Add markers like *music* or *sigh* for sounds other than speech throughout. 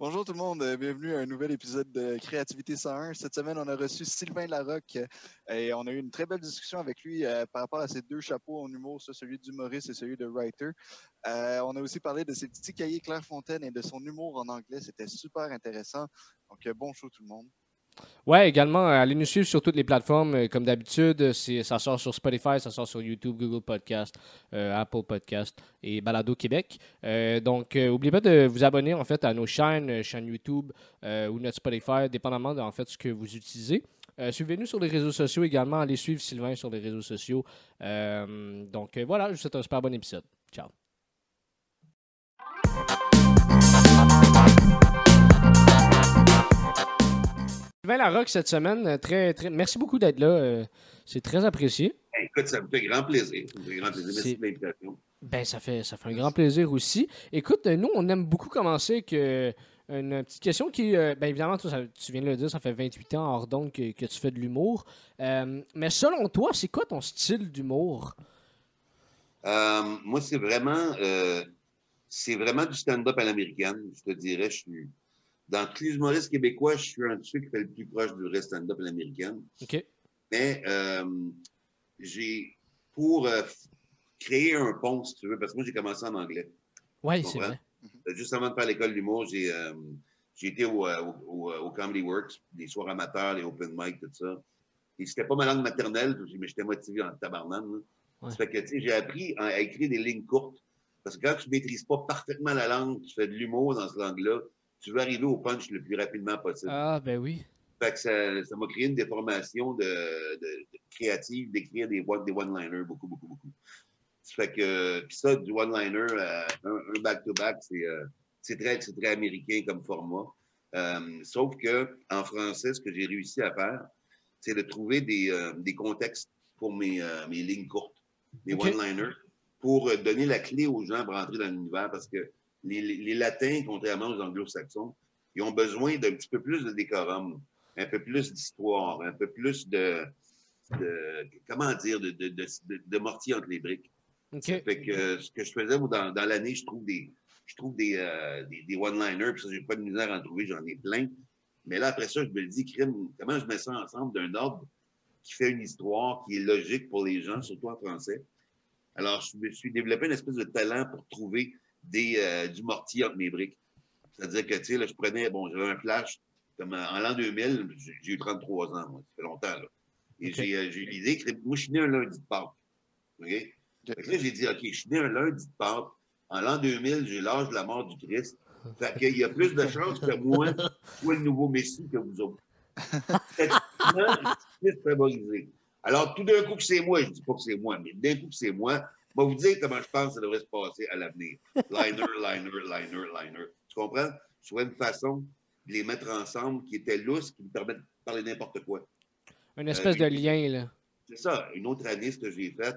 Bonjour tout le monde, euh, bienvenue à un nouvel épisode de Créativité 101. Cette semaine, on a reçu Sylvain Larocque euh, et on a eu une très belle discussion avec lui euh, par rapport à ses deux chapeaux en humour, celui d'humoriste et celui de writer. on a aussi parlé de ses petits cahiers Clairefontaine et de son humour en anglais. C'était super intéressant. Donc, bon show tout le monde. Ouais, également, euh, allez nous suivre sur toutes les plateformes. Euh, comme d'habitude, ça sort sur Spotify, ça sort sur YouTube, Google Podcast, euh, Apple Podcast et Balado Québec. donc, n'oubliez pas de vous abonner en fait à nos chaînes, chaîne YouTube ou notre Spotify, dépendamment de en fait ce que vous utilisez. Suivez-nous sur les réseaux sociaux également. Allez suivre Sylvain sur les réseaux sociaux. donc voilà, je vous souhaite un super bon épisode. Ciao. Sylvain Larocque cette semaine, euh, très, très... merci beaucoup d'être là. Euh, c'est très apprécié. Ben, écoute, ça me fait grand plaisir. Ça me fait grand plaisir. Merci de l'invitation. Ben, ça fait, ça fait un grand plaisir aussi. Écoute, nous, on aime beaucoup commencer avec une petite question qui, euh, bien évidemment, toi, tu viens de le dire, ça fait 28 ans hors donc que, tu fais de l'humour. mais selon toi, c'est quoi ton style d'humour? moi, c'est vraiment, c'est vraiment du stand-up à l'américaine, je te dirais. Je suis dans tous les humoristes québécois, je suis un de ceux qui fait le plus proche du reste stand-up à l'américaine. OK. Mais euh, j'ai, pour euh, créer un pont, si tu veux, parce que moi, j'ai commencé en anglais. Oui, c'est vrai. Euh, juste avant de faire l'école d'humour, j'ai, j'ai été au, au, Comedy Works, les soirs amateurs, les open mic, tout ça. Et c'était pas ma langue maternelle, mais j'étais motivé en tabarnane. Ça fait que, tu sais, j'ai appris à, écrire des lignes courtes. Parce que quand tu maîtrises pas parfaitement la langue, tu fais de l'humour dans cette langue-là, tu veux arriver au punch le plus rapidement possible. Ah, ben oui. Fait que ça, m'a créé une déformation de, de, créative d'écrire des, des one-liners beaucoup, beaucoup, beaucoup. Ça fait que, puis ça, du one-liner, euh, un back-to-back, c'est euh, très, très américain comme format. Euh, sauf que en français, ce que j'ai réussi à faire, c'est de trouver des, des contextes pour mes, mes lignes courtes, mes one-liners, pour donner la clé aux gens pour entrer dans l'univers parce que les, Latins, contrairement aux Anglo-Saxons, ils ont besoin d'un petit peu plus de décorum, un peu plus d'histoire, un peu plus de, comment dire, de, de, mortier entre les briques. Okay. Fait que ce que je faisais dans, dans l'année, je trouve des, je trouve des, euh, des, one-liners, puis ça, j'ai pas de misère à en trouver, j'en ai plein. Mais là, après ça, je me dis, comment je mets ça ensemble d'un ordre qui fait une histoire qui est logique pour les gens, surtout en français? Alors, je me suis développé une espèce de talent pour trouver des, euh, du mortier entre mes briques. C'est-à-dire que, tu sais, là, je prenais, bon, j'avais un flash, comme en, l'an 2000, j'ai eu 33 ans, moi, ça fait longtemps, là. Et j'ai euh, eu l'idée que, moi, je suis né un lundi de Pâques. OK? Fait que là, j'ai dit, OK, je suis né un lundi de Pâques. En l'an 2000, j'ai l'âge de la mort du Christ. Fait qu'il y a plus de chances que moi soit le nouveau Messie que vous autres. je suis favorisé. Alors, tout d'un coup que c'est moi, je dis pas que c'est moi, mais d'un coup que c'est moi, je vais vous dire comment je pense que ça devrait se passer à l'avenir. Liner, *laughs* liner, liner, liner. Tu comprends? Je une façon de les mettre ensemble qui était lousse, qui me permet de parler n'importe quoi. Une espèce de euh, lien, là. C'est ça. Une autre année, ce que j'ai fait,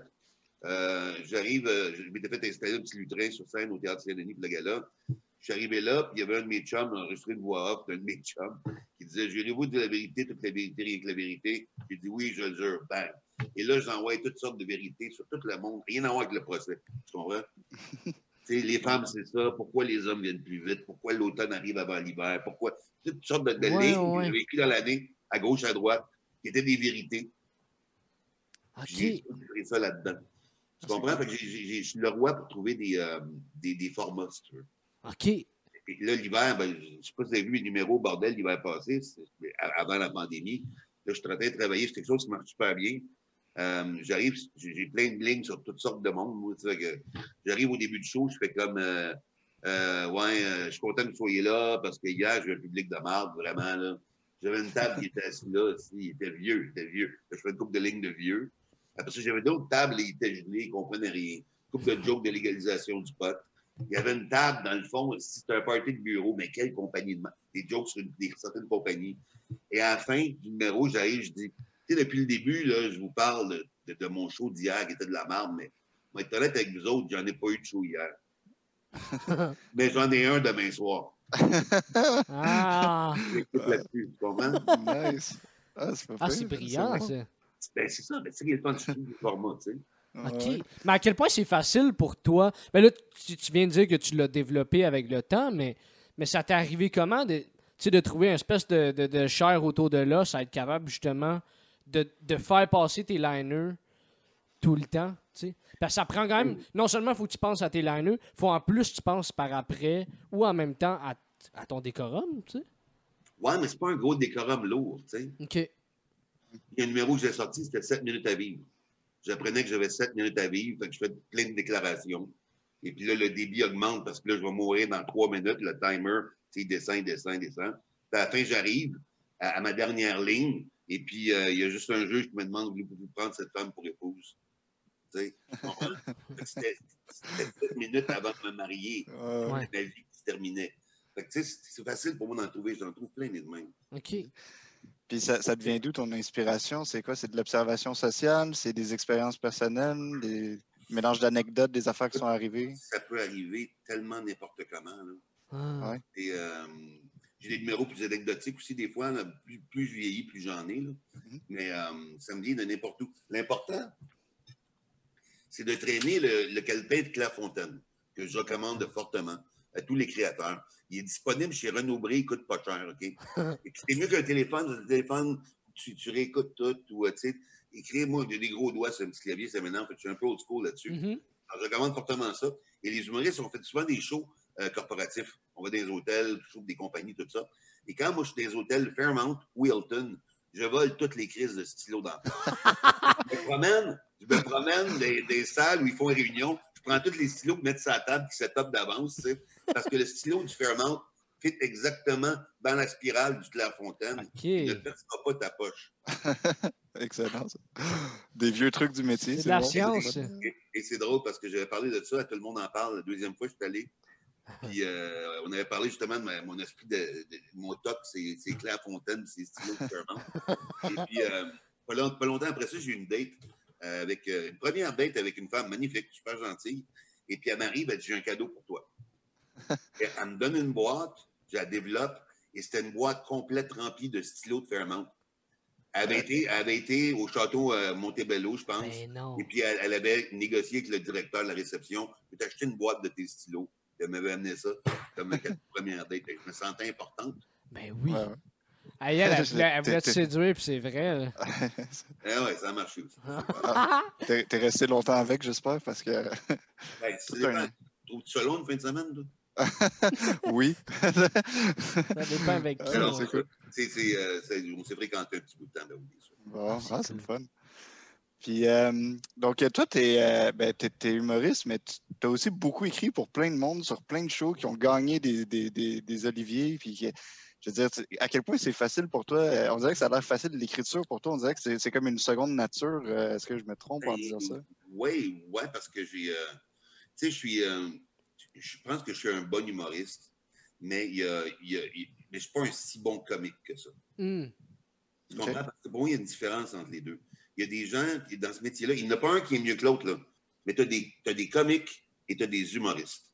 euh, j'arrive, euh, je m'étais fait installer un petit lutrin sur scène au Théâtre Saint-Denis pour le gala. Je suis arrivé là, puis il y avait un de mes chums, enregistré une voix off d'un de mes chums, qui disait Jurez-vous de la vérité, toute la vérité, rien que la vérité? J'ai dit Oui, je le jure. Bang. Et là, j'envoie toutes sortes de vérités sur tout le monde, rien à voir avec le procès. Tu comprends? *laughs* les femmes, c'est ça. Pourquoi les hommes viennent plus vite? Pourquoi l'automne arrive avant l'hiver? Pourquoi? Toutes sortes de, de lignes que j'ai vécues dans l'année, à gauche, à droite, qui étaient des vérités. J'ai pris ça là-dedans. Tu comprends? Fait que je suis le roi pour trouver des, euh, des, des formats, si tu veux. OK. Et là, l'hiver, ben, je ne sais pas si vous avez vu les numéros bordel l'hiver passé, avant la pandémie. Là, je train de travailler sur quelque chose qui marche super bien. Euh, j'arrive, j'ai plein de lignes sur toutes sortes de monde. J'arrive au début du show, je fais comme euh, euh, Ouais, je suis content que vous soyez là parce que hier, j'ai un public de marde, vraiment. là. J'avais une table qui était assise là, il était vieux, il était vieux. je fais une couple de lignes de vieux. Après ça, j'avais d'autres tables, ils étaient gelés, ils ne comprenaient rien. Une couple de jokes de légalisation du pot. Il y avait une table, dans le fond, si c'était un party de bureau, mais quelle compagnie de Des jokes sur une, des, certaines compagnies. Et à la fin du numéro, j'arrive, je dis, tu sais, depuis le début, là, je vous parle de, mon show d'hier qui était de la marde, mais moi, être honnête avec vous autres, j'en ai pas eu de show hier. *laughs* mais j'en ai un demain soir. ah! *laughs* là-dessus, tu comprends? Nice. Ah, c'est ah, brillant, ça. Ben, c'est ça, mais c'est le fun du format, tu sais. OK. Mais à quel point c'est facile pour toi? Ben là, tu, viens de dire que tu l'as développé avec le temps, mais, Mais ça t'est arrivé comment de, de trouver une espèce de, de, de chair autour de l'os, à être capable justement de, de faire passer tes liners tout le temps? Parce que ça prend quand même. Non seulement il faut que tu penses à tes liners, il faut en plus que tu penses par après ou en même temps à, à ton décorum. Ouais, mais c'est pas un gros décorum lourd, tu sais. OK. Il y a un numéro que j'ai sorti, c'était 7 minutes à vivre. J'apprenais que j'avais 7 minutes à vivre, fait que je fais plein de déclarations. Et puis là, le débit augmente parce que là, je vais mourir dans 3 minutes. Le timer, tu sais, il descend, il descend, il descend. Puis à la fin, j'arrive à, à ma dernière ligne. Et puis, euh, il y a juste un juge qui me demande voulez-vous prendre cette femme pour épouse? C'était 7 minutes avant de me marier. Euh, Ouais. Ma vie qui se terminait. C'est facile pour moi d'en trouver. J'en trouve plein des de même. OK. Puis ça, ça devient d'où ton inspiration? C'est quoi? C'est de l'observation sociale? C'est des expériences personnelles? Des mélanges d'anecdotes, des affaires qui sont arrivées? Ça peut arriver tellement n'importe comment. Là. Ah. Ouais. Et, euh, j'ai des numéros plus anecdotiques aussi, des fois. là, plus, plus je vieillis, plus j'en ai. Là. Mhm. Mais euh, ça me vient de n'importe où. L'important, c'est de traîner le, le calepin de Clairefontaine, que je recommande fortement à tous les créateurs. Il est disponible chez Renaud Bré, il coûte pas cher, OK? *laughs* C'est mieux qu'un téléphone. Le téléphone, tu, tu réécoutes tout, ou, euh, tu sais, écris-moi, j'ai des gros doigts sur un petit clavier, ça m'énerve, fait je suis un peu old school là-dessus. Mhm. Alors, je recommande fortement ça. Et les humoristes, on fait souvent des shows euh, corporatifs. On va dans des hôtels, des compagnies, tout ça. Et quand moi, je suis dans des hôtels Fairmount ou Hilton, je vole toutes les crises de stylo dans Je me promène, je me promène des, des salles où ils font une réunion. Prends tous les stylos que mettent sur la table qui up d'avance, parce que le stylo du Fairmount fit exactement dans la spirale du Clairefontaine. Il ne percera pas ta poche. *laughs* Excellent. ça. Des vieux trucs du métier. C'est de la bon. science. Et, et c'est drôle parce que j'avais parlé de ça, tout le monde en parle. La deuxième fois, je suis allé. Puis euh, on avait parlé justement de ma- mon esprit de, de- mon toc, c'est c'est Claire Fontaine, c'est stylo de Fairmont. *laughs* Et puis, euh, pas, long- pas longtemps après ça, j'ai eu une date avec euh, une première date avec une femme magnifique, super gentille. Et puis elle m'arrive, elle dit J'ai un cadeau pour toi. *laughs* Et elle me donne une boîte, je la développe, et c'était une boîte complète remplie de stylos de Fairmont. Elle avait, été, elle avait été au château euh, Montebello, je pense. Et puis, elle, elle avait négocié avec le directeur de la réception. Je vais t'acheter une boîte de tes stylos. Elle m'avait amené ça comme *laughs* première date. Je me sentais importante. Ben oui. Ouais. Ah, elle, *laughs* elle, voulait, elle voulait te t'es- séduire, puis c'est vrai. là. *laughs* Eh ouais, ça a marché aussi. T'es t'es resté longtemps avec, j'espère, parce que *laughs* Ben, c'est un- Trouves-tu ça long une fin de semaine? toi? oui. Ça dépend avec qui. Ah, Non, là. c'est cool. C'est, c'est, euh, c'est- on s'est fréquenté un petit bout de temps. Ben, oui, bien sûr. Bon, ah, c'est le fun. Puis, euh, donc, euh, toi, tu es, ben, t'es- t'es humoriste, mais tu as aussi beaucoup écrit pour plein de monde sur plein de shows qui ont gagné des, des, des, des Oliviers. Puis, je veux dire, à quel point c'est facile pour toi? On dirait que ça a l'air facile, l'écriture pour toi. On dirait que c'est comme une seconde nature. Euh, Est-ce que je me trompe en disant ça? Oui, ouais, parce que j'ai. euh, tu sais, je suis. euh, je pense que je suis un bon humoriste, mais il y a, il y a- il- mais je suis pas un si bon comique que ça. Hum. Tu comprends? Parce que bon, il y a une différence entre les deux. Il y a des gens qui, dans ce métier-là, il n'y en a pas un qui est mieux que l'autre, là. Mais tu as des, t'as des comiques et tu as des humoristes.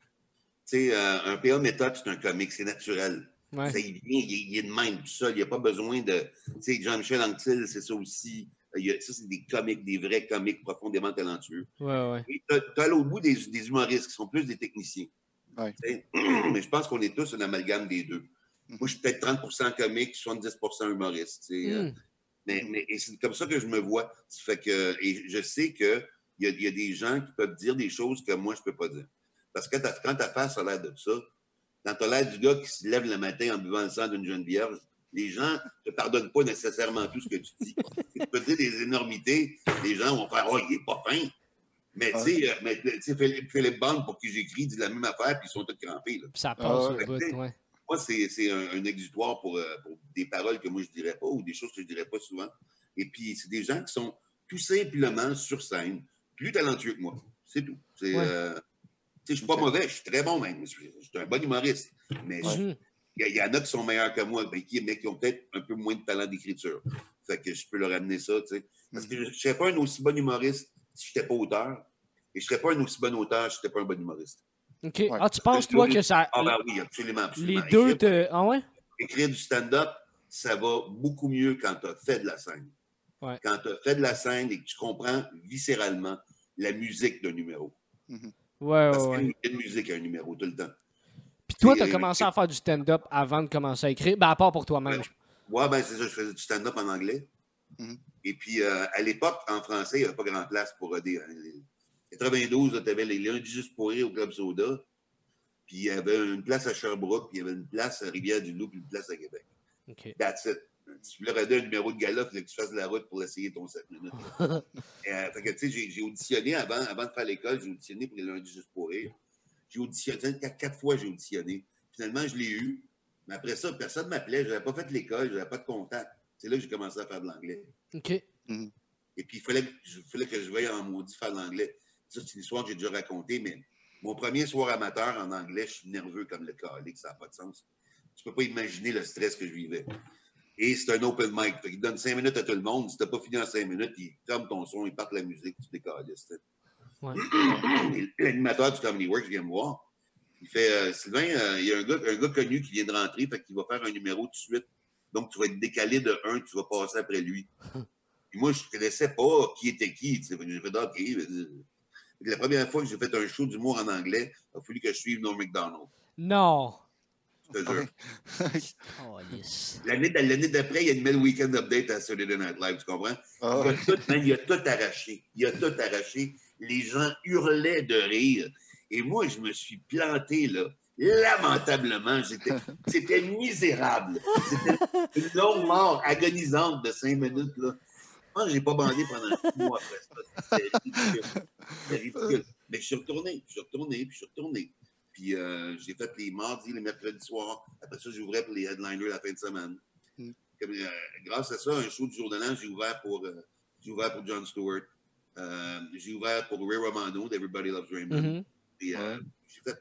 Tu sais, euh, un PA méthode, c'est un comique, c'est naturel. Ouais. Il, vient, il, est- il est de même, tout seul. Il n'y a pas besoin de. Tu sais, Jean-Michel Anctil, c'est ça aussi. Il y a- ça, c'est des comiques, des vrais comiques profondément talentueux. Ouais, ouais. Et tu as, l'autre bout des, des humoristes qui sont plus des techniciens. Ouais. *clears throat* Mais je pense qu'on est tous un amalgame des deux. Moi, je suis peut-être 30% comique, 70% humoriste. euh, Hum. mais, c'est comme ça que je me vois. Ça fait que, et je sais qu'il y a, il y a des gens qui peuvent dire des choses que moi, je ne peux pas dire. Parce que quand ta face a l'air de ça, quand tu as l'air du gars qui se lève le matin en buvant le sang d'une jeune vierge, les gens ne te pardonnent pas nécessairement tout ce que tu dis. tu peux dire des énormités, les gens vont faire Oh, il n'est pas fin. Mais tu sais, euh, mais, tu sais, Philippe, Philippe Bond, pour qui j'écris, dit la même affaire, puis ils sont tous crampés. là. Ça passe Ah, ouais. bout, ouais. Moi, c'est c'est un, un exutoire pour, euh, pour des paroles que moi, je dirais pas ou des choses que je dirais pas souvent. Et puis, c'est des gens qui sont tout simplement sur scène, plus talentueux que moi. C'est tout. C'est, Ouais. euh, je suis pas mauvais, je suis très bon même. Je suis je suis un bon humoriste. Mais il y, en a qui sont meilleurs que moi, ben, qui, mais qui ont peut-être un peu moins de talent d'écriture. Fait que je peux leur amener ça, tu sais. Parce que je ne serais pas un aussi bon humoriste si je n'étais pas auteur. Et je ne serais pas un aussi bon auteur si je n'étais pas un bon humoriste. OK. Ouais. Ah, tu penses, toi, que ça. Ah ben oui, absolument. absolument. les deux te. Ah ouais? écrire du stand-up, ça va beaucoup mieux quand tu as fait de la scène. Ouais. Quand tu as fait de la scène et que tu comprends viscéralement la musique d'un numéro. Parce ouais, qu'il y a ouais. une- il y a une musique à un numéro tout le temps. Puis toi, tu as commencé à faire du stand-up avant de commencer à écrire? Ben, à part pour toi-même. Ouais, ben c'est ça, je faisais du stand-up en anglais. Mhm. Et puis, euh, à l'époque, en français, il n'y avait pas grand place pour euh, des. euh, les- 92, tu avais les lundis juste pour rire au Club Soda. Puis, il y avait une place à Sherbrooke, puis il y avait une place à Rivière-du-Loup, puis une place à Québec. OK. That's it. Si tu voulais regarder un numéro de gala, il fallait que tu fasses de la route pour essayer ton 7 minutes. *laughs* Euh, fait que, tu sais, j'ai- auditionné avant, avant de faire l'école, j'ai auditionné pour les lundis juste pour rire. J'ai auditionné, quatre, quatre fois j'ai auditionné. Finalement, je l'ai eu. Mais après ça, personne ne m'appelait. Je n'avais pas fait l'école, je n'avais pas de contact. C'est là que j'ai commencé à faire de l'anglais. OK. Et puis, il fallait, que- il fallait que je veuille en maudit faire de l'anglais. Ça, c'est une histoire que j'ai déjà racontée, mais mon premier soir amateur en anglais, je suis nerveux comme le calique, ça n'a pas de sens. Tu peux pas imaginer le stress que je vivais. Et c'est un open mic. Fait qu'il donne cinq minutes à tout le monde. Si t'as pas fini en cinq minutes, il ferme ton son, il part la musique, tu décales. Ouais. L'animateur du Comedy Works vient me voir. Il fait euh, Sylvain, euh, il y a un gars, un gars connu qui vient de rentrer, fait qu'il va faire un numéro tout de suite. Donc, tu vas être décalé de un, tu vas passer après lui. *laughs* Puis moi, je ne connaissais pas qui était qui. J'ai fait. Fait que La première fois que j'ai fait un show d'humour en anglais, il a fallu que je suive Norm MacDonald. Non. L'année l'année d'après, il animait le Weekend Update à Saturday Night Live, tu comprends? Ah, Il, a tout, man, il a tout arraché. Il a tout arraché. Les gens hurlaient de rire. Et moi, je me suis planté, là, lamentablement. J'étais- C'était misérable. C'était une longue mort agonisante de cinq minutes, là. Moi, je n'ai pas bandé pendant six mois après ça. C'était ridicule. C'était ridicule. Mais je suis retourné, je suis retourné, puis je suis retourné. Puis euh, j'ai fait les mardis, les mercredis soirs. Après ça, j'ouvrais pour les headliners la fin de semaine. Mm. Comme, euh, grâce à ça, un show du jour de l'an, j'ai ouvert pour, euh, j'ai ouvert pour John Stewart. Euh, j'ai ouvert pour Ray Romano d'Everybody Loves Raymond. Et, Ouais. J'ai fait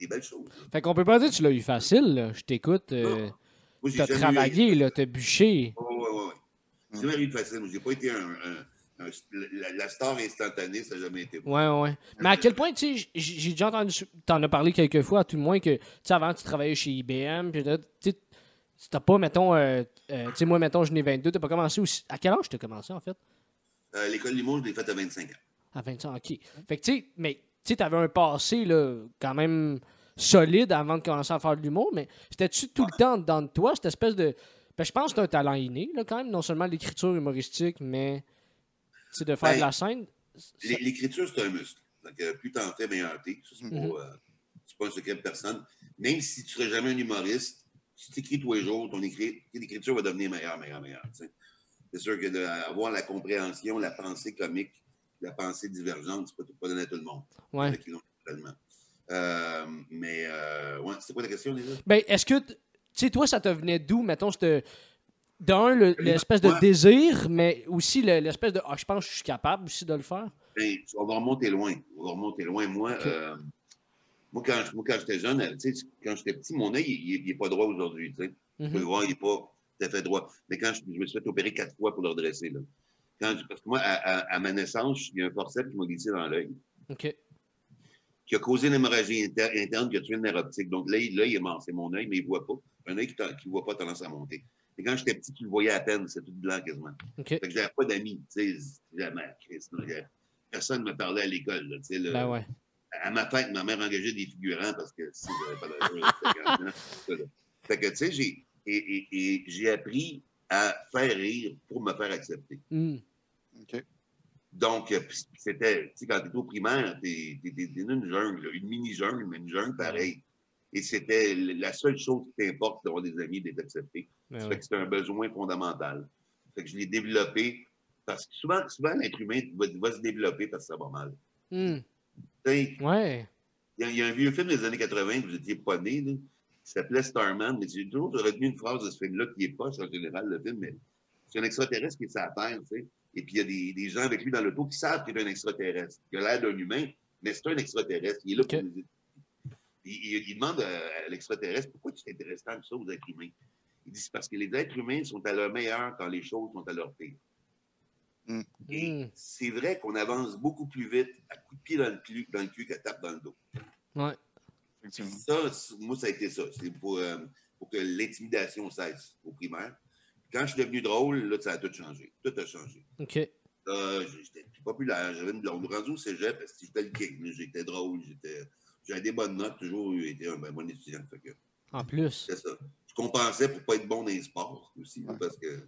des belles choses. là. Fait qu'on peut pas dire que tu l'as eu facile. là. Je t'écoute. j'ai t'as jamais eu- travaillé, là, t'as bûché. Ouais, ouais. Mm. J'ai jamais eu facile. J'ai pas été un- la, la star instantanée, ça n'a jamais été. Ouais, ouais. Mais à quel point, tu sais, j'ai déjà entendu, t'en as parlé quelques fois, à tout le moins, que, tu sais, avant, tu travaillais chez IBM, puis là, tu sais, t'as pas, mettons, euh, euh, tu sais, moi, mettons, je n'ai 22, t'as pas commencé aussi. À quel âge t'as commencé, en fait? Euh, L'école Limoges, je l'ai faite à 25 ans. À 25 OK. Fait que, tu sais, mais, tu sais, t'avais un passé, là, quand même solide avant de commencer à faire de l'humour, mais c'était-tu tout le temps dans de toi, cette espèce de. Ben, je pense que t'as un talent inné, là, quand même, non seulement l'écriture humoristique, mais, sais, de faire Ben, de la scène. L'é- L'écriture, c'est un muscle. Donc, plus t'en fais, meilleur t'es. Ça, c'est Mhm. pas, euh, c'est pas un secret de personne. Même si tu serais jamais un humoriste, si tu écris tous les jours, ton écrit, l'écriture va devenir meilleure, meilleure, meilleure. C'est sûr que d'avoir la compréhension, la pensée comique, la pensée divergente, c'est pas, pas donné à tout le monde. Ouais. Euh, mais, euh, ouais, c'était quoi la question, déjà? Ben, est-ce que, tu sais, toi, ça te venait d'où, mettons, cette. D'un, le- l'espèce de désir, mais aussi le- l'espèce de. Ah, je pense que je suis capable aussi de le faire. Ben, on va remonter loin. On va remonter loin. Moi, euh, moi quand, moi, quand j'étais jeune, quand j'étais petit, mon œil, il n'est pas droit aujourd'hui. Tu sais. Tu peux Mhm. le voir, il n'est pas tout à fait droit. Mais quand je, je me suis fait opérer quatre fois pour le redresser, là. Quand parce que moi, à, à- à ma naissance, il y a un forceps qui m'a glissé dans l'œil, OK. qui a causé une hémorragie inter- interne qui a tué le nerf optique. Donc, l'œil, l'œil est mort. C'est mon œil, mais il ne voit pas. Un œil qui ne voit pas a tendance à monter. Et quand j'étais petit, tu le voyais à peine. C'est tout blanc quasiment. OK. Fait que j'avais pas d'amis, tu sais, jamais, personne ne me parlait à l'école, tu sais. Ben ouais. À ma fête, ma mère engageait des figurants parce que si j'avais pas d'argent, c'était. Fait que, tu sais, j'ai, et, et- et j'ai appris à faire rire pour me faire accepter. Hmm. OK. Donc, euh, c'était, tu sais, quand t'es au primaire, t'es, dans une jungle, une mini-jungle, mais une jungle pareille. Et c'était la seule chose qui t'importe d'avoir des amis, d'être accepté. Ben Ça ouais. fait que c'est un besoin fondamental. Fait que je l'ai développé parce que souvent, souvent l'être humain va, va se développer parce que ça va mal. Hmm. Ouais. Il y, a- il y a un vieux film des années 80 que vous n'étiez pas né, là, qui s'appelait Starman, mais j'ai toujours retenu une phrase de ce film-là qui est poche en général, le film, mais c'est un extraterrestre qui est sur la Terre, tu sais. Et puis il y a des, des gens avec lui dans l'auto qui savent qu'il est un extraterrestre, qu'il a l'air d'un humain, mais c'est un extraterrestre. Il est là pour nous. Il, il- demande à, à l'extraterrestre pourquoi tu t'intéresses tant que ça aux êtres humains. Il dit c'est parce que les êtres humains sont à leur meilleur quand les choses sont à leur pire. Et Hmm. c'est vrai qu'on avance beaucoup plus vite à coups de pied dans le cul, dans le cul qu'à tape dans le dos. Ouais. Ça, moi, ça a été ça. C'est pour, euh, pour que l'intimidation cesse au primaire. Quand je suis devenu drôle, là, ça a tout changé. Tout a changé. OK. Là, j'étais plus populaire. J'avais une blonde. Rendu au cégep, parce que j'étais le king. J'étais drôle. J'étais. J'avais des bonnes notes, toujours été un ben, bon étudiant. Fait que En plus. c'est ça. Je compensais pour pas être bon dans les sports aussi, là, parce que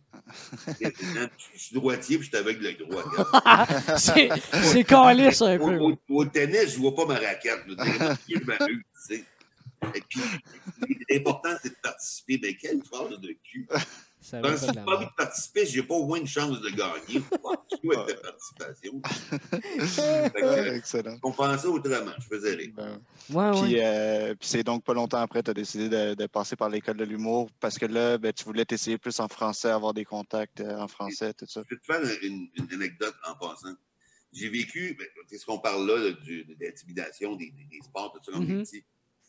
je suis droitier puis je suis avec le droit. *laughs* c'est c'est calice un Au, peu. au- au tennis, je vois pas ma raquette. Je veux dire, je m'amuse, tu sais. Et puis, l'important, c'est de participer. Mais quelle phrase de cul. Ça Ben, si pas de envie de participer, j'ai pas au moins une chance de gagner. *laughs* Avec la participation. *laughs* Que, Ouais, excellent. je compensais autrement. Je faisais rire. Ben, Ouais, ouais. Puis, euh, puis c'est donc pas longtemps après, tu as décidé de, de passer par l'école de l'humour parce que là, ben, tu voulais t'essayer plus en français, avoir des contacts euh, en français, tout ça. Je vais te faire une, une anecdote en passant. J'ai vécu, ben, c'est ce qu'on parle là, là, du- de l'intimidation, des, des- des sports, tout ça, comme Mhm.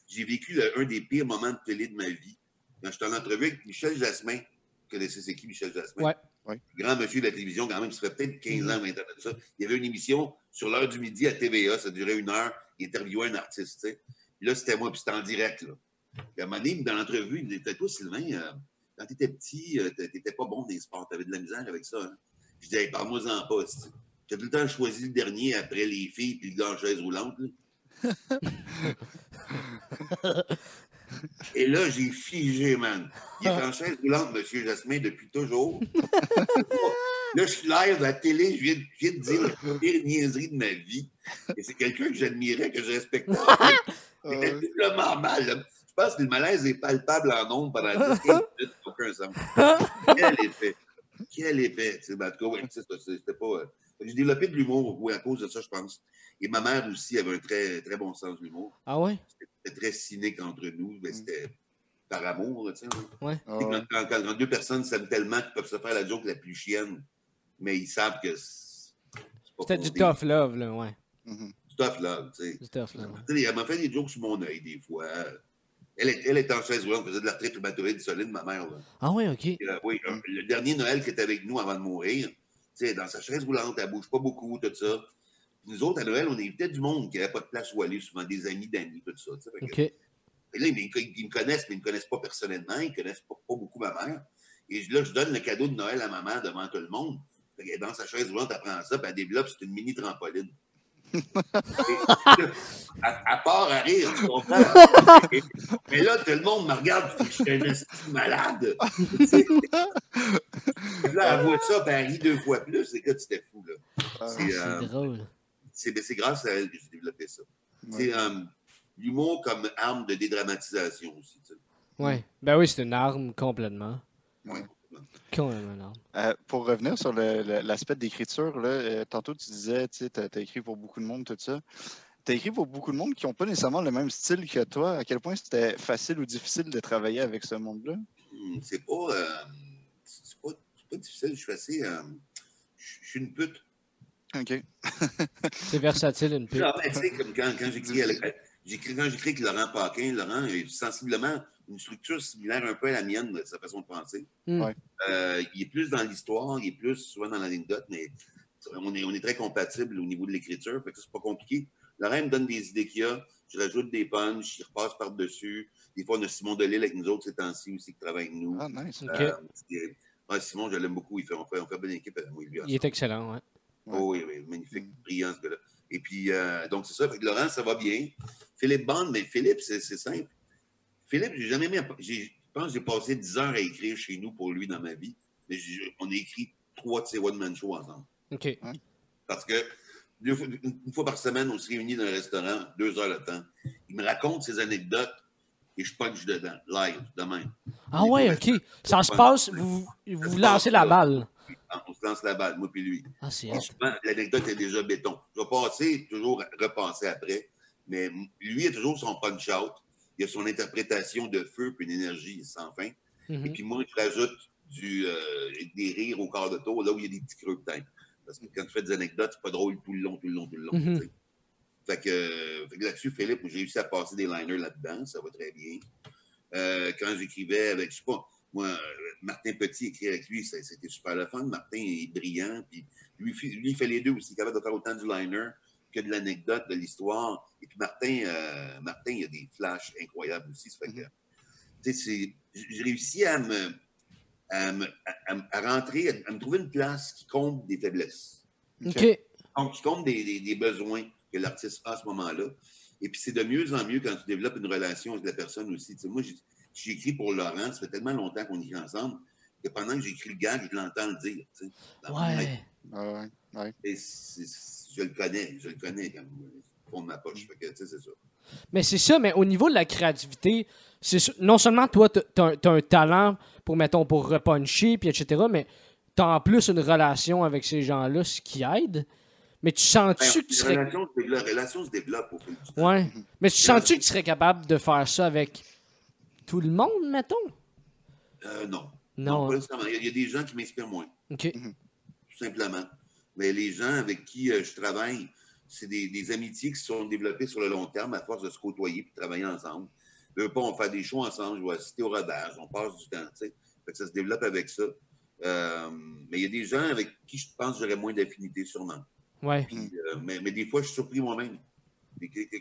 j'ai vécu un des pires moments de télé de ma vie. Quand j'étais en entrevue avec Michel Jasmin. Vous connaissez c'est qui, Michel Jasmin? Ouais. Ouais. Grand monsieur de la télévision, quand même, ça fait peut-être 15 Mhm. ans, 20 ans de ça. Il y avait une émission sur l'heure du midi à TVA, ça durait une heure. Il interviewait un artiste, tu sais. Puis là, c'était moi, puis c'était en direct, là. Puis à un moment donné, dans l'entrevue, il me disait Toi, Sylvain, euh, quand t'étais petit, euh, t'étais pas bon dans les sports, t'avais de la misère avec ça. Hein? Je dis, hey, parle-moi-en pas. c'ti. J'ai tout le temps choisi le dernier après les filles puis le gars en chaise roulante. là. *laughs* Et là, j'ai figé, man. Il est en chaise roulante, M. Jasmin, depuis toujours. là, je suis live à la télé, je viens, de- je viens de dire la pire niaiserie de ma vie. Et c'est quelqu'un que j'admirais, que je respectais. *laughs* C'était Euh, doublement mal. là. Je pense que le malaise est palpable en nombre pendant 10 15 minutes, *laughs* aucun sens. Quel effet. Quel effet. ben, en tout cas, ouais, c'était c'était pas. J'ai développé de l'humour, oui, à cause de ça, je pense. Et ma mère aussi avait un très, très bon sens de l'humour. Ah ouais? C'était très cynique entre nous, mais c'était par amour, tu sais. là. ah. Quand, quand- quand deux personnes s'aiment tellement qu'ils peuvent se faire la joke la plus chienne, mais ils savent que C'était du tough love, là, ouais. Mhm. Du tough love, tu sais. Du tough love. ouais. Tu sais, Elle m'a fait des jokes sur mon œil, des fois. Elle, est- elle était en chaise roulante, faisait de l'arthrite rhumatoïde solide, ma mère. Là. Ah ouais, ok. Et, euh, oui, euh, le dernier Noël qui était avec nous avant de mourir, sais, dans sa chaise roulante, elle bouge pas beaucoup, tout ça. Puis nous autres, à Noël, on invitait du monde qui n'avait pas de place où aller, souvent des amis d'amis, tout ça. que- Ok. et là, ils, me- ils me connaissent, mais ils ne me connaissent pas personnellement, ils ne connaissent pas, pas beaucoup ma mère. Et là, je donne le cadeau de Noël à ma mère devant tout le monde. Fait dans sa chaise roulante, elle prend ça, puis elle développe, c'est une mini trampoline. Et- elle part à rire, tu comprends? Et- *laughs* mais là, tout le monde me regarde, je suis un malade? Là, elle voit ça, puis elle rit deux fois plus. C'est que c'était fou, là. Ah, C'est, euh, drôle. c'est ben, grâce à elle que j'ai développé ça. Ouais. C'est euh, l'humour comme arme de dédramatisation aussi. Ouais. Ben oui, c'est une arme complètement. Ouais. Euh, pour revenir sur l'aspect d'écriture, euh, tantôt tu disais, tu as, écrit pour beaucoup de monde, tout ça. Tu as écrit pour beaucoup de monde qui n'ont pas nécessairement le même style que toi. À quel point c'était facile ou difficile de travailler avec ce monde-là? C'est pas, euh, c'est pas, difficile. Je suis assez. euh, je suis une pute. OK. *laughs* C'est versatile, une pute. Non, sais, comme quand, quand j'écris avec, j'écris- quand j'écris avec Laurent Paquin, Laurent a sensiblement une structure similaire un peu à la mienne de sa façon de penser. Hmm. Euh, il est plus dans l'histoire, il est plus souvent dans l'anecdote, mais on est, on est très compatibles au niveau de l'écriture, fait que c'est pas compliqué. Laurent me donne des idées qu'il y a, je rajoute des punches, il repasse par-dessus. Des fois, on a Simon Delille avec nous autres ces temps-ci aussi qui travaille avec nous. Ah, nice. Ok. Euh, Simon, je l'aime beaucoup. Il fait, on, fait, on fait bonne équipe avec moi et lui. Il est excellent, ouais. Oh, oui, oui, magnifique, Mm. brillant ce gars-là. Et puis, euh, donc, c'est ça. Fait que Laurent, ça va bien. Philippe Bond, mais Philippe, c'est simple. Philippe, j'ai jamais mis. à- Je pense que j'ai passé 10 heures à écrire chez nous pour lui dans ma vie. Mais on a écrit trois de ses one-man shows ensemble. Ok. Parce que deux fois- une fois par semaine, on se réunit dans un restaurant, deux heures le temps. Il me raconte ses anecdotes et je punch dedans, live, demain. Ah ouais, ok. Ça se passe, vous vous, lancez la balle. On se lance la balle, moi puis lui. Ah, c'est l'anecdote est déjà béton. Je vais passer, toujours repenser après, mais lui, a toujours son punch-out. Il a son interprétation de feu puis une énergie sans fin. Et Mhm. puis moi, je rajoute du, euh, des rires au quart de tour, là où il y a des petits creux peut-être. Parce que quand tu fais des anecdotes, c'est pas drôle tout le long, tout le long, tout le long. Mhm. Fait que, euh, fait que là-dessus, Philippe, j'ai réussi à passer des liners là-dedans, ça va très bien. Euh, quand j'écrivais avec, je sais pas, moi, Martin Petit écrit avec lui, c'était super le fun. Martin est brillant, puis lui, lui, il fait les deux aussi, capable de faire autant du liner que de l'anecdote, de l'histoire. Et puis Martin, euh, Martin, il a des flashs incroyables aussi. Ça fait que, tu sais, c'est- j'ai réussi à me, à, me- à- rentrer, à, à me trouver une place qui compte des faiblesses Ok. donc, qui compte des, des- des besoins que l'artiste a à ce moment-là. Et puis, c'est de mieux en mieux quand tu développes une relation avec la personne aussi. Tu sais, moi, j'ai écrit pour Laurent, ça fait tellement longtemps qu'on écrit ensemble que pendant que j'écris le gag, je l'entends le dire. Tu sais. Ouais. Ouais, ouais. Et je le connais, je le connais quand même, au fond de ma poche. Fait que, tu sais, c'est ça. Mais c'est ça, mais au niveau de la créativité, c'est sûr- non seulement toi, tu as, un talent pour, mettons, pour repuncher, puis etc., mais tu as en plus une relation avec ces gens-là, ce qui aide. Mais tu sens-tu que tu serais. relation, se développe, la relation se développe au fil du temps. Ouais. Mais tu sens-tu que tu serais capable de faire ça avec tout le monde, mettons? Euh, non. Non. pas hein? Il y a- des gens qui m'inspirent moins. OK. Tout simplement. Mais les gens avec qui euh, je travaille, c'est des, des amitiés qui se sont développées sur le long terme à force de se côtoyer et de travailler ensemble. Eux, pas, on fait des shows ensemble, je vais assister au rodage, on passe du temps, tu sais. Fait que ça se développe avec ça. Euh, mais il y a des gens avec qui je pense que j'aurais moins d'affinité, sûrement. Ouais. Puis, euh, mais, mais des fois, je suis surpris moi-même.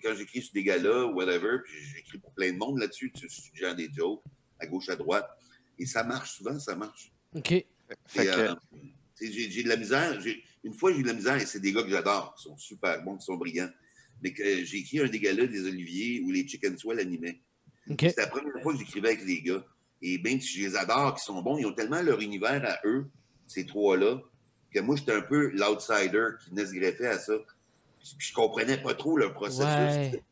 Quand j'écris sur des galas, whatever, puis j'écris pour plein de monde là-dessus, tu suggères des jokes à gauche, à droite. Et ça marche souvent, ça marche. OK. Fait Et, que, euh, j'ai de la misère. Une fois, j'ai eu de la misère, et c'est des gars que j'adore, qui sont super bons, qui sont brillants. Mais que j'ai écrit un des galas des Oliviers où les Chicken Swell animaient. OK. C'était la première fois que j'écrivais avec les gars. Et bien, je les adore, qui sont bons, ils ont tellement leur univers à eux, ces trois-là, que moi, j'étais un peu l'outsider qui venait se greffer à ça. Puis je comprenais pas trop leur processus. Ouais.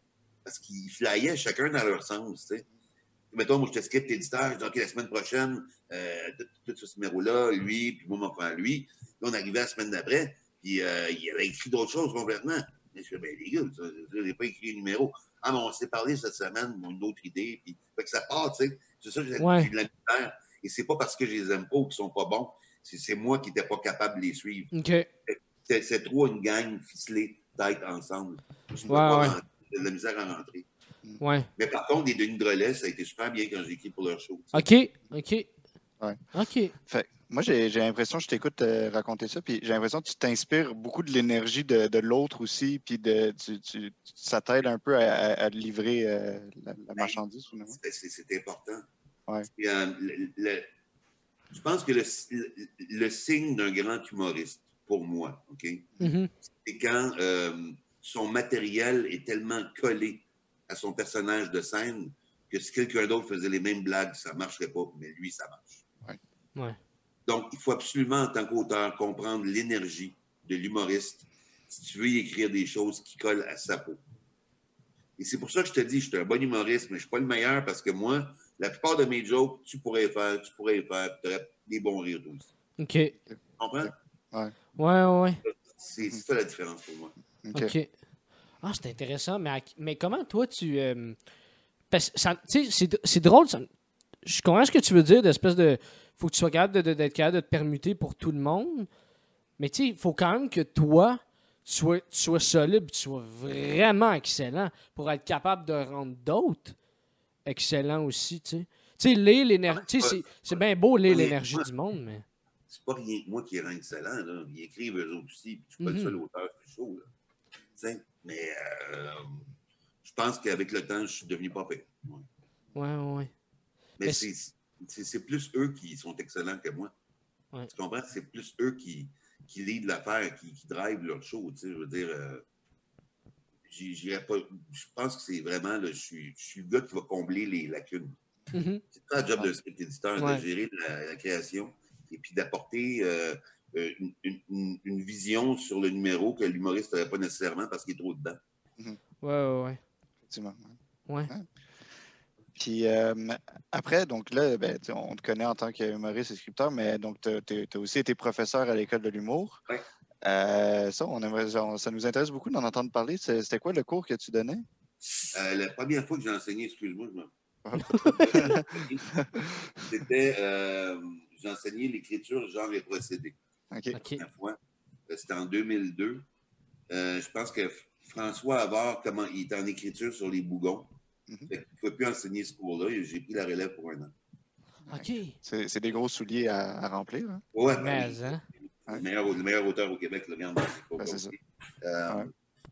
Parce qu'ils flyaient chacun dans leur sens, tu sais. Mettons, moi, je te script éditeur, je dis, OK, la semaine prochaine, euh, tout, ce numéro-là, lui, puis moi, mon frère, lui. Là, on arrivait la semaine d'après, puis euh, il avait écrit d'autres choses complètement. Mais je fais, ben, les gars, je n'ai pas écrit le numéro. Ah, mais on s'est parlé cette semaine, une autre idée, puis fait que ça part, tu sais. C'est ça j'ai Ouais. de la misère. Et c'est pas parce que je les aime pas ou qu'ils sont pas bons, c'est c'est moi qui n'étais pas capable de les suivre. OK. C'est c'est trop une gang ficelée, tête ensemble. Je Ouais, ouais. j'ai de la misère à rentrer. Ouais. Mais par contre, les Denis Drolet, ça a été super bien quand j'ai écrit pour leur show. OK. OK. Ouais. OK. fait- moi, j'ai l'impression, je t'écoute euh, raconter ça, puis j'ai l'impression que tu t'inspires beaucoup de l'énergie de, de l'autre aussi, puis de, tu, tu- ça t'aide un peu à, à- à livrer euh, la, la marchandise. finalement. C'est- important. Ouais. Euh, le- le- je pense que le, le- le signe d'un grand humoriste, pour moi, OK, Mhm. c'est quand euh, son matériel est tellement collé à son personnage de scène que si quelqu'un d'autre faisait les mêmes blagues, ça ne marcherait pas, mais lui, ça marche. Ouais. Donc, il faut absolument, en tant qu'auteur, comprendre l'énergie de l'humoriste si tu veux y écrire des choses qui collent à sa peau. Et c'est pour ça que je te dis, je suis un bon humoriste, mais je ne suis pas le meilleur parce que moi, la plupart de mes jokes, tu pourrais faire, tu pourrais les faire, tu aurais des bons rires aussi. OK. Tu comprends? Ouais, ouais, ouais. C'est c'est ça la différence pour moi. OK. OK. Ah, c'est intéressant. Mais, à- mais comment toi, tu. euh, c'est drôle. ça- je comprends ce que tu veux dire, d'espèce de. faut que tu sois capable de- de- d'être capable de te permuter pour tout le monde. Mais tu sais, il faut quand même que toi, tu sois, tu sois solide, tu sois vraiment excellent pour être capable de rendre d'autres excellents aussi, tu sais. Tu sais, lire l'énergie. C'est- bien beau lire l'énergie du monde, mais. C'est pas rien que moi qui rend excellent, là. Ils écrivent eux autres aussi, puis je suis pas Mhm. le seul auteur du show, là. Tu sais, mais euh, je pense qu'avec le temps, je suis devenu pas pire. Ouais. Ouais, ouais, ouais. Mais, Mais c'est plus eux qui sont excellents que moi. Ouais. Tu comprends? C'est plus eux qui, qui lead l'affaire, qui, qui drive leur show. Tu sais, je veux dire, euh, pas. Je pense que c'est vraiment, là, je, suis, je suis le gars qui va combler les lacunes. Mhm. C'est ça le job d'un script éditeur, Ouais. de gérer la, la création et puis d'apporter euh, une, une- vision sur le numéro que l'humoriste n'aurait pas nécessairement parce qu'il est trop dedans. Ouais, ouais, ouais. Effectivement. Ouais. Puis euh, après, donc là, ben, on te connaît en tant qu'humoriste et scripteur, mais donc tu as, aussi été professeur à l'école de l'humour. Ouais. Euh, ça, on aimerait, on- ça nous intéresse beaucoup d'en entendre parler. C'était quoi le cours que tu donnais? Euh, la première fois que j'ai enseigné, excuse-moi, je me Ah, *laughs* C'était, euh, j'enseignais l'écriture, genre et procédé. Euh, C'était en 2002. Euh, je pense que François Avard, comment, il était en écriture sur les bougons. Mhm. Fait qu'il ne pouvait plus enseigner ce cours-là et j'ai pris la relève pour un an. OK. C'est des gros souliers à, à remplir. hein? Ouais, Mais, oui. hein? le, meilleur, le meilleur auteur au Québec, le Ben. Euh, Ouais.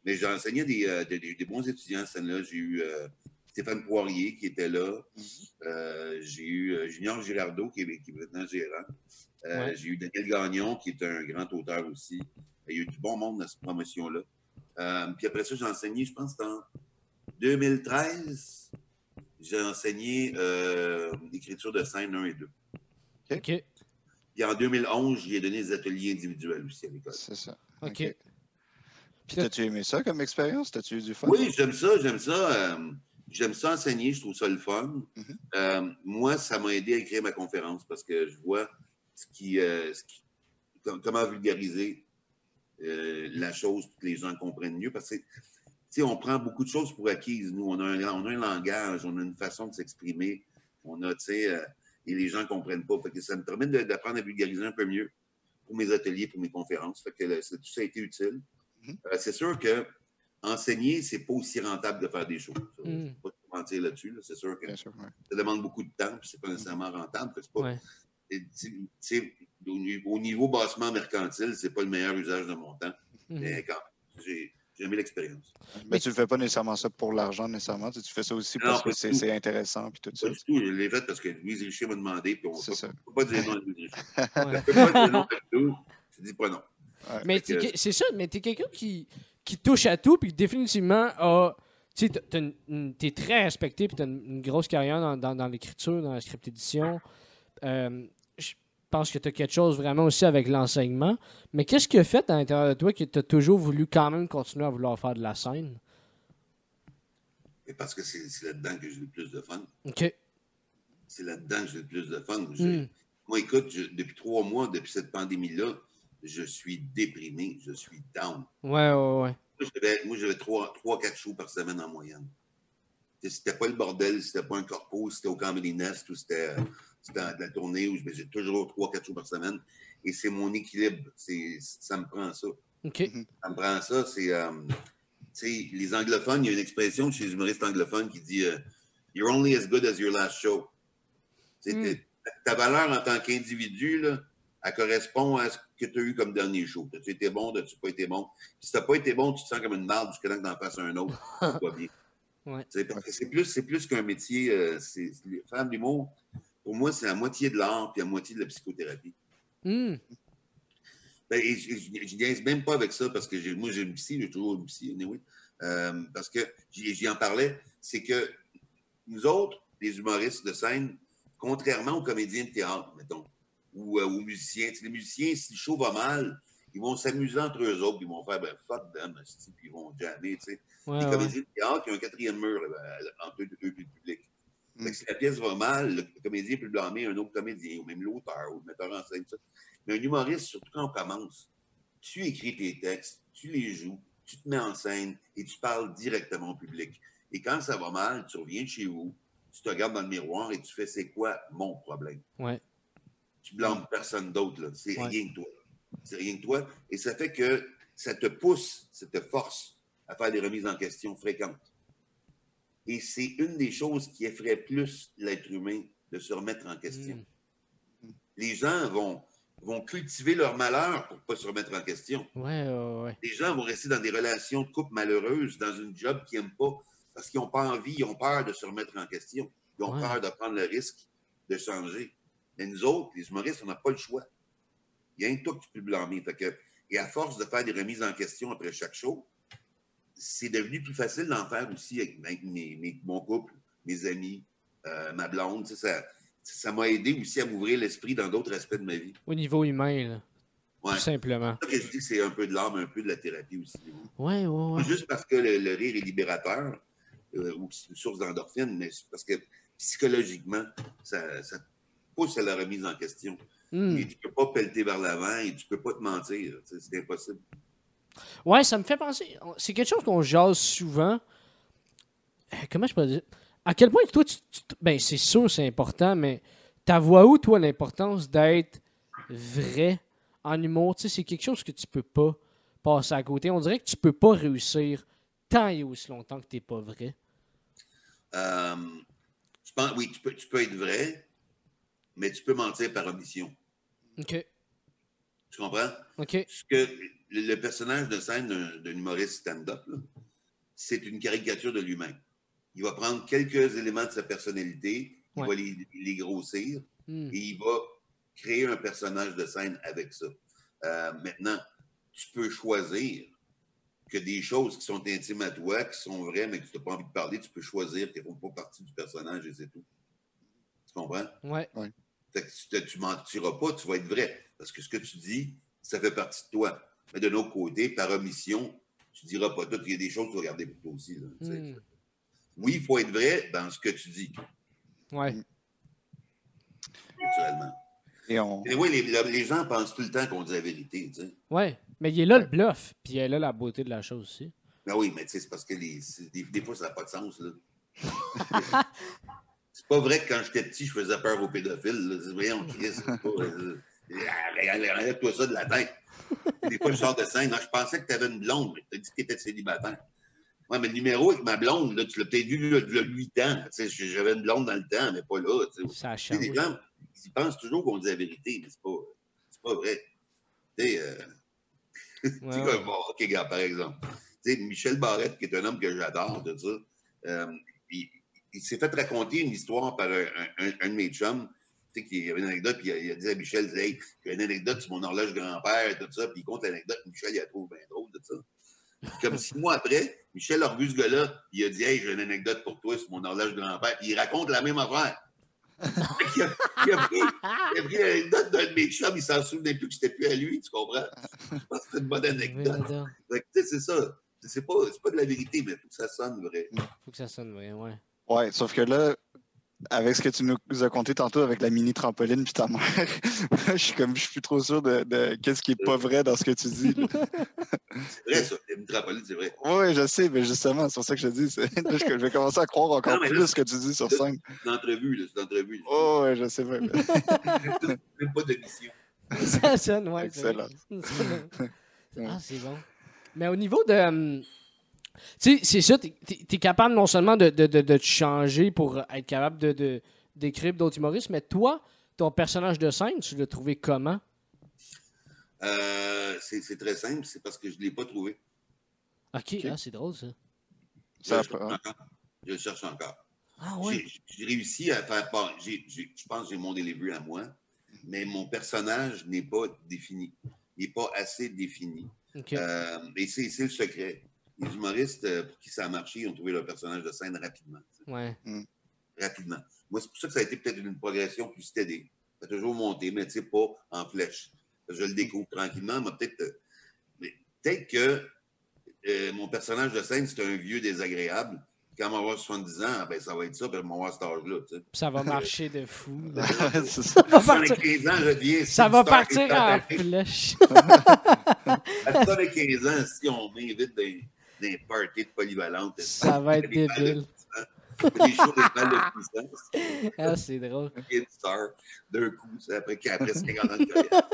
Mais j'ai enseigné des, euh, des- des- des bons étudiants cette année-là. J'ai eu euh, Stéphane Poirier qui était là. Mhm. Euh, j'ai eu Junior Girardeau qui est, qui est maintenant gérant. Euh, Ouais. J'ai eu Daniel Gagnon qui est un grand auteur aussi. Il y a eu du bon monde dans cette promotion-là. Euh, puis après ça, j'ai enseigné, je pense, en 2013, j'ai enseigné euh, l'écriture de scène 1 et 2. OK. Puis en 2011, j'ai donné des ateliers individuels aussi à l'école. C'est ça. OK. Puis, t'as-tu aimé ça comme expérience? T'as-tu eu du fun? Oui, j'aime ça, j'aime ça. euh, j'aime ça enseigner, je trouve ça le fun. Mhm. Euh, moi, ça m'a aidé à écrire ma conférence parce que je vois ce qui, euh, ce qui- com- comment vulgariser euh, la chose pour que les gens comprennent mieux. Parce que, tu sais, on prend beaucoup de choses pour acquises. Nous, on a un, on a un langage, on a une façon de s'exprimer. On a, tu sais, euh, et les gens ne comprennent pas. Fait que ça me permet d'apprendre à vulgariser un peu mieux pour mes ateliers, pour mes conférences. Fait que le- c'est- tout ça a été utile. Mhm. Euh, c'est sûr que enseigner, c'est pas aussi rentable de faire des choses. Je ne Mm. vais pas te mentir là-dessus. là. C'est sûr que Bien sûr, ouais. ça demande beaucoup de temps, puis c'est pas nécessairement rentable. Fait que c'est pas- Ouais. Tu au, ni- au niveau bassement mercantile, c'est pas le meilleur usage de mon temps. Mhm. Mais quand même, j'ai j'ai aimé l'expérience. Mais tu le fais pas nécessairement ça pour l'argent, nécessairement? Tu, tu fais ça aussi Non, parce que c'est intéressant puis tout ça? Pas du tout, je l'ai fait parce que Louise Richer m'a demandé, puis on C'est ne ça. peut pas dire non à Louise Richer. *laughs* Ouais. On peut pas dire non à tout, tu dis pas non. Mais que- c'est ça, mais t'es quelqu'un qui, qui touche à tout, puis définitivement a. Tu t'es très respecté, puis t'as une, une grosse carrière dans, dans- dans l'écriture, dans la script édition. Euh, pense que t'as quelque chose vraiment aussi avec l'enseignement. Mais qu'est-ce qui a fait à l'intérieur de toi que t'as toujours voulu quand même continuer à vouloir faire de la scène? Et parce que c'est là-dedans que j'ai le plus de fun. OK. C'est là-dedans que j'ai le plus de fun. Hmm. Moi, écoute, je- depuis trois mois, depuis cette pandémie-là, je suis déprimé, je suis down. Ouais, ouais, ouais. Moi, j'avais- trois, trois, quatre shows par semaine en moyenne. Tu C'était pas le bordel, c'était pas un corpo, c'était au Comedy Nest ou c'était c'était de la tournée où j'ai toujours trois, quatre shows par semaine. Et c'est mon équilibre. C'est- Ça me prend ça. OK. Ça me prend ça. C'est. euh, les anglophones, il y a une expression chez les humoristes anglophones qui dit euh, You're only as good as your last show. Mm. t'es- Ta valeur en tant qu'individu, là, elle correspond à ce que tu as eu comme dernier show. As-tu été bon, as-tu pas été bon? Si tu n'as pas été bon, tu te sens comme une marde jusqu'à temps que tu en fasses un autre. *laughs* Ça va bien. Ouais. C'est plus, c'est plus qu'un métier. euh, c'est, c'est- faire de l'humour, pour moi, c'est la moitié de l'art puis la moitié de la psychothérapie. Hmm. Ben, et je, niaise même pas avec ça parce que moi, j'ai une psy, j'ai toujours une psy, anyway. Euh, parce que j'y en parlais, c'est que nous autres, les humoristes de scène, contrairement aux comédiens de théâtre, mettons, ou euh, aux musiciens, les musiciens, si le show va mal, ils vont s'amuser entre eux autres, ils vont faire ben, fuck them, puis ils vont jammer, tu sais. Ouais, les ouais. comédiens de théâtre, ils ont un quatrième mur là, ben, entre eux et le public. Mm. Si la pièce va mal, le comédien peut blâmer un autre comédien, ou même l'auteur, ou le metteur en scène, tout ça. Mais un humoriste, surtout quand on commence, tu écris tes textes, tu les joues, tu te mets en scène et tu parles directement au public. Et quand ça va mal, tu reviens de chez vous, tu te regardes dans le miroir et tu fais c'est quoi mon problème? Ouais. Tu blâmes personne d'autre, là. C'est Ouais. rien que toi. C'est rien que toi. Et ça fait que ça te pousse, ça te force à faire des remises en question fréquentes. Et c'est une des choses qui effraie plus l'être humain de se remettre en question. Hmm. Les gens vont, vont cultiver leur malheur pour ne pas se remettre en question. Ouais, ouais, ouais. Les gens vont rester dans des relations de couple malheureuses, dans une job qu'ils n'aiment pas, parce qu'ils n'ont pas envie, ils ont peur de se remettre en question. Ils ont peur de prendre le risque de changer. Mais nous autres, les humoristes, on n'a pas le choix. Il y a que toi que tu peux blâmer. Fait que, et à force de faire des remises en question après chaque show, c'est devenu plus facile d'en faire aussi avec, avec mes- mes- mon couple, mes amis, euh, ma blonde. Ça ça m'a aidé aussi à m'ouvrir l'esprit dans d'autres aspects de ma vie. Au niveau humain, là. Ouais. Tout simplement. C'est un peu de l'âme, un peu de la thérapie aussi. Ouais, ouais, ouais. Juste parce que le, le rire est libérateur euh, ou c'est une source d'endorphine, mais parce que psychologiquement, ça, ça pousse à la remise en question. Hmm. Et tu peux pas pelleter vers l'avant et tu peux pas te mentir. C'est impossible. Ouais, ça me fait penser. C'est quelque chose qu'on jase souvent. Euh, Comment je peux dire? À quel point toi, tu, tu- ben c'est sûr, c'est important, mais ta voix où toi l'importance d'être vrai en humour Tu sais, c'est quelque chose que tu peux pas passer à côté. On dirait que tu peux pas réussir tant et aussi longtemps que t'es pas vrai. Euh, je pense, oui, tu peux, tu peux être vrai, mais tu peux mentir par omission. Ok, Tu comprends? ok, Ce que le, le personnage de scène d'un humoriste stand-up, c'est une caricature de lui-même. Il va prendre quelques éléments de sa personnalité, il Ouais. va les, les grossir, Hmm. et il va créer un personnage de scène avec ça. Euh, maintenant, tu peux choisir que des choses qui sont intimes à toi, qui sont vraies, mais que tu n'as pas envie de parler, tu peux choisir qu'elles ne font pas partie du personnage et c'est tout. Tu comprends? Ouais. Fait que tu ne mentiras pas, tu vas être vrai. Parce que ce que tu dis, ça fait partie de toi. Mais de l'autre côté, par omission, tu ne diras pas tout. Il y a des choses que tu vas garder pour toi aussi. Là, Hmm. Oui, il faut être vrai dans ce que tu dis, Ouais. naturellement. Et on... Et oui, les, les gens pensent tout le temps qu'on dit la vérité. Tu sais. Ouais. Mais il est là le bluff, puis elle a la beauté de la chose aussi. Ben oui, mais tu sais, c'est parce que les, des, des fois, ça n'a pas de sens. Là. *laughs* c'est pas vrai que quand j'étais petit, je faisais peur aux pédophiles. Là. Voyons, Chris, c'est pas. euh, *laughs* Enlève-toi ça de la tête. *laughs* Des fois, je sors de scène. Non, je pensais que tu avais une blonde, mais tu as dit que tu étais célibataire. Ouais, mais le numéro avec ma blonde, là, tu l'as peut-être vu il y a 8 ans. J'avais une blonde dans le temps, mais pas là. tu sais. Ça Tu sais, change. les gens, ils pensent toujours qu'on dit la vérité, mais c'est pas, pas vrai. Tu sais, euh, *laughs* tu sais, Ouais, comme, bon, OK, gars, par exemple. Michel Barrette, qui est un homme que j'adore, tout ça, euh, il, il s'est fait raconter une histoire par un, un- un de mes chums. Tu sais, qu'il y avait une anecdote, puis il a, il a dit à Michel, il hey, j'ai une anecdote sur mon horloge grand-père, tout ça, puis il compte l'anecdote, Michel, il la trouve bien drôle, tout ça. Comme six mois après, Michel a revu ce gars-là, il a dit, hey, j'ai une anecdote pour toi sur mon horloge grand-père, puis il raconte la même affaire. *laughs* il, a, il a pris, il l'anecdote d'un de mes chums, il s'en souvenait plus que c'était plus à lui, tu comprends? Je pense que c'est une bonne anecdote. Faut c'est ça. C'est pas, c'est pas de la vérité, mais il faut que ça sonne vrai. que ça sonne vrai, ouais. Ouais, sauf que là, avec ce que tu nous as conté tantôt avec la mini trampoline puis ta mère, *laughs* je suis comme je suis plus trop sûr de, de qu'est-ce qui est pas vrai dans ce que tu dis. C'est vrai, ça. Une trampoline, c'est vrai. Oui, je sais, mais justement, c'est pour ça que je te dis. *laughs* je vais commencer à croire encore Non, mais là, plus ce que tu dis sur scène. C'est une entrevue, là. C'est une entrevue. Oh, ouais, je sais pas. mais- *laughs* Même pas de mission. ça sonne, ouais. Excellent. c'est- Ah, c'est bon. Mais au niveau de. Tu sais, c'est ça, tu es, capable non seulement de, de, de, de te changer pour être capable de, de, d'écrire d'autres humoristes, mais toi, ton personnage de scène, tu l'as trouvé comment? Euh, c'est très simple. C'est parce que je ne l'ai pas trouvé. Ok, Ah, c'est drôle ça. Je Ça cherche encore. Je cherche encore. Ah J'ai- J'ai réussi à faire part. Je pense que j'ai mon delivery à moi, mais mon personnage n'est pas défini. Il n'est pas assez défini. Ok. Euh, et c'est c'est le secret. Les humoristes, euh, pour qui ça a marché, ils ont trouvé leur personnage de scène rapidement. Ouais. Rapidement. Moi, c'est pour ça que ça a été peut-être une progression plus stédée. Ça a toujours monté, mais tu sais, pas en flèche. Je le découvre tranquillement, mais peut-être euh, mais peut-être que euh, mon personnage de scène, c'est un vieux désagréable. Quand on va avoir 70 ans, ben, ça va être ça, puis on va avoir cet âge-là. tu sais. Ça va marcher de fou. *laughs* ça. Ça va À 75 partir, ans, je deviens ça va partir en flèche. *laughs* À 75 ans, si on m'invite dans des parties de polyvalente, Ça va être des débile. puissance, des shows de balles de puissance. *laughs* Ah, c'est drôle. une star d'un coup, c'est après, après 50 ans de carrière.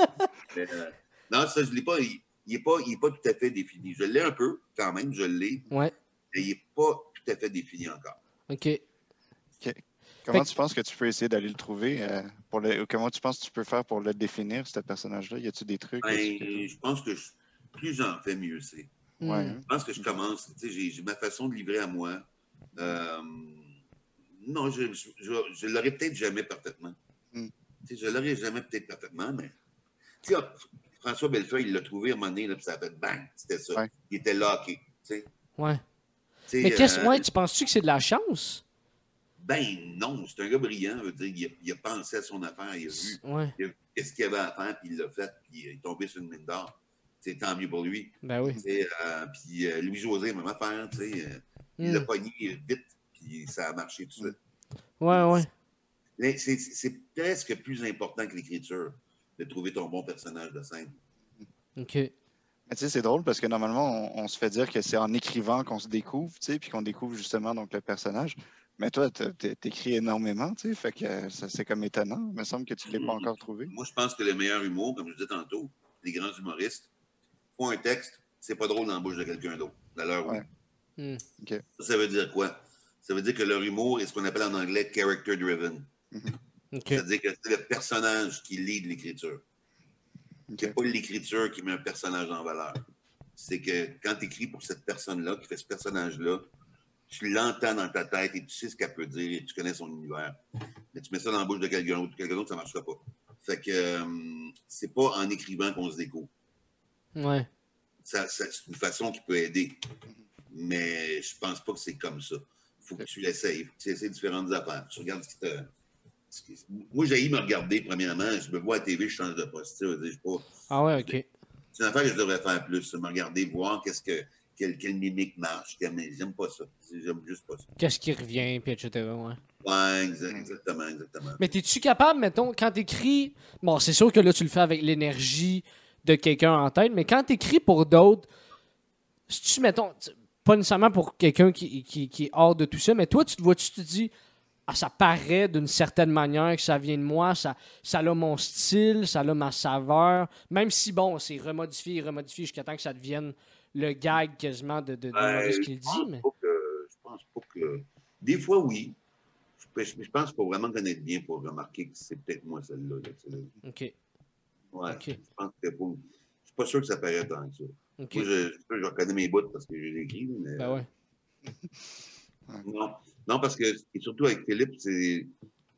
Mais, euh, non, ça, je l'ai pas. Il n'est pas, il est pas tout à fait défini. Je l'ai un peu, quand même, je l'ai, Ouais. mais il n'est pas tout à fait défini encore. Ok. Comment Fait tu penses que tu peux essayer d'aller le trouver? euh, pour le... ou Comment tu penses que tu peux faire pour le définir, ce personnage-là? Y a-tu des trucs? Ben, je pense que je- plus j'en fais, mieux c'est. Ouais. Hmm. Je pense que je commence. Tu sais, j'ai- ma façon de livrer à moi. Euh, non, je ne l'aurai peut-être jamais parfaitement. Mm. Tu sais, je l'aurai jamais peut-être parfaitement, mais. Tu sais, François Bellefeuille, il l'a trouvé à un moment donné, là, puis ça a fait bang, c'était ça. Ouais. Il était locké. Tu sais. Ouais. Mais qu'est-ce euh, ouais, tu penses-tu que c'est de la chance? Ben non, c'est un gars brillant. je veux dire, il, a, il a pensé à son affaire, il a vu Ouais. il a vu qu'est-ce qu'il avait à faire, puis il l'a fait, puis il est tombé sur une mine d'or. C'est tant mieux pour lui. Ben oui. Euh, puis euh, Louis-José, même affaire, tu sais, euh, il l'a pogné vite, puis ça a marché tout de suite. Ouais, ouais. Mais c'est- C'est presque plus important que l'écriture, de trouver ton bon personnage de scène. Ok. Mais tu sais, c'est drôle parce que normalement, on, on se fait dire que c'est en écrivant qu'on se découvre, tu sais, puis qu'on découvre justement donc le personnage. Mais toi, t'écris énormément, tu sais, fait que ça, c'est comme étonnant. Il me semble que tu ne l'as pas Mhm. encore trouvé. Moi, je pense que le meilleur humour, comme je disais tantôt, les grands humoristes un texte, c'est pas drôle dans la bouche de quelqu'un d'autre, Ouais. Hmm. Ça, ça veut dire quoi? Ça veut dire que leur humour est ce qu'on appelle en anglais character driven. Ok. C'est-à-dire que c'est le personnage qui lead l'écriture. C'est pas l'écriture qui met un personnage en valeur. C'est que quand tu écris pour cette personne-là, qui fait ce personnage-là, tu l'entends dans ta tête et tu sais ce qu'elle peut dire et tu connais son univers. Mais tu mets ça dans la bouche de quelqu'un d'autre, quelqu'un d'autre, ça ne marchera pas. Fait que euh, c'est pas en écrivant qu'on se découvre. Ouais. ça, ça- c'est une façon qui peut aider. Mais je pense pas que c'est comme ça. Il faut que tu l'essayes. Il faut que tu essaies différentes affaires. Tu regardes ce qui te. ce qui- Moi, j'ai me regarder, premièrement. Je me vois à la TV, je change de poste. Je sais pas. Ah ouais, ok. C'est une affaire que je devrais faire plus. Me regarder, voir qu'est-ce que, quelle, quelle mimique marche. J'aime pas ça. J'aime juste pas ça. Qu'est-ce qui revient, puis etc. Ouais. Ouais, exa- exactement, exactement. Mais t'es-tu capable, mettons, quand t'écris. Bon, c'est sûr que là, tu le fais avec l'énergie de quelqu'un en tête, mais quand t'écris pour d'autres, si tu, mettons, pas nécessairement pour quelqu'un qui, qui, qui est hors de tout ça, mais toi, tu te vois, tu te dis, ah, ça paraît d'une certaine manière que ça vient de moi, ça, ça a mon style, ça a ma saveur, même si, bon, c'est remodifié, remodifié jusqu'à temps que ça devienne le gag quasiment de, de, de Ben, Maurice je qui le dit, pense mais. pas que- je pense pas que. Des fois, oui. Je, je- je pense qu'il faut vraiment connaître bien pour remarquer que c'est peut-être moi celle-là. tu. Ok, Ouais. Je pense que faut- Je suis pas sûr que ça paraît tant que ça. Moi, je, je, je reconnais mes bouts parce que je les écris, mais. Ben *laughs* ouais. Non. Non, parce que, et surtout avec Philippe, c'est.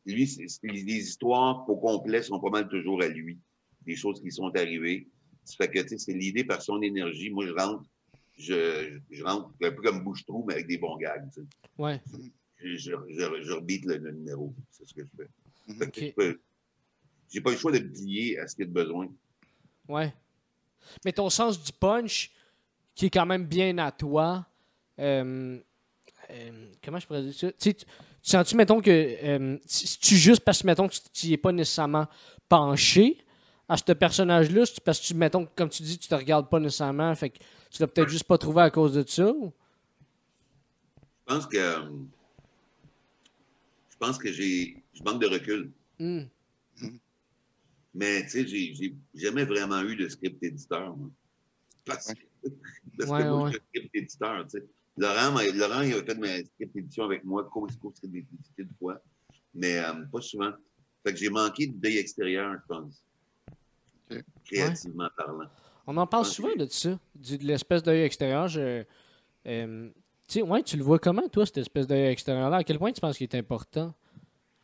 Lui, les histoires au complet sont pas mal toujours à lui. Des choses qui sont arrivées. Ça fait que, tu sais, c'est l'idée par son énergie. Moi, je rentre, je, je rentre un peu comme bouche-trou, mais avec des bons gags. tu sais. Ouais, Je, je, je, je rebite le, le numéro. C'est ce que je fais. Que je peux- J'ai pas le choix de plier à ce qu'il y a de besoin. ouais. Mais ton sens du punch, qui est quand même bien à toi, euh, euh, comment je pourrais dire ça? Tu sais, tu- tu sens-tu, mettons, que euh, si tu juste parce que, mettons, que tu n'y es pas nécessairement penché à ce personnage-là, c'est parce que, tu, mettons, comme tu dis, tu te regardes pas nécessairement, fait que tu l'as peut-être juste pas trouvé à cause de ça? ou- Je pense que. Je pense que j'ai. Je manque de recul. Hmm. Mais, tu sais, j'ai jamais vraiment eu de script éditeur, moi. Parce, que- parce Ouais, que *laughs* moi, ouais. je suis script éditeur, tu sais. Laurent, Laurent, il a fait ma script édition avec moi, co-script édité de fois, mais euh, pas souvent. Fait que j'ai manqué d'œil extérieur, je pense. Créativement parlant. On en parle souvent de ça, de l'espèce d'œil extérieur. Je, euh, tu sais, ouais, tu le vois comment, toi, cette espèce d'œil extérieur-là? À quel point tu penses qu'il est important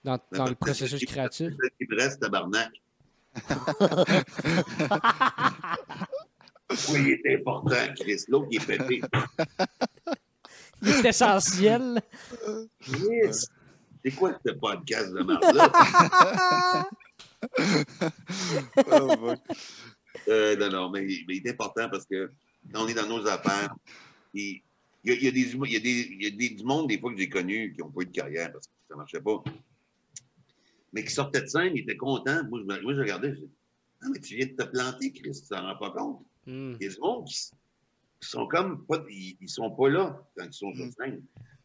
dans, Mais dans le processus créatif? me reste, tabarnak. *laughs* oui, il est important, Chris. L'autre, il est pété. Il est essentiel. Chris, c'est quoi ce podcast de merde-là? *laughs* Oh. Euh, non, non, mais, mais il est important parce que quand on est dans nos affaires, il il y a, il y a des, humo- il y a, des, il y a des, du monde, des fois, que j'ai connu qui n'ont pas eu de carrière parce que ça ne marchait pas. Mais qui sortaient de scène, ils étaient contents. Moi, je, moi, je regardais, je disais, Ah, mais tu viens de te planter, Chris, tu t'en rends pas compte. Hmm. Il y a du monde qui, sont comme pas, ils, ils sont pas là quand ils sont sur Mm. scène.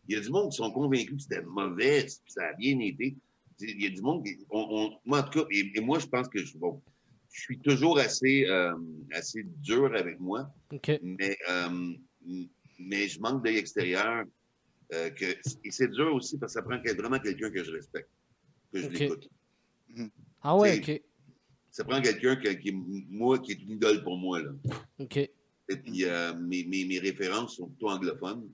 Il y a du monde qui sont convaincus que c'était mauvais, que ça a bien été. Il y a du monde qui, on, on- moi, en tout cas, et, et moi, je pense que je, bon, je suis toujours assez, euh, assez dur avec moi, mais, euh, mais je manque d'œil extérieur. euh, que, et c'est dur aussi parce que ça prend vraiment quelqu'un que je respecte, que je l'écoute. Ah ouais, OK. Ça prend quelqu'un que- qui, moi, qui est une idole pour moi. Là. OK. Et puis, euh, mes, mes, mes références sont plutôt anglophones.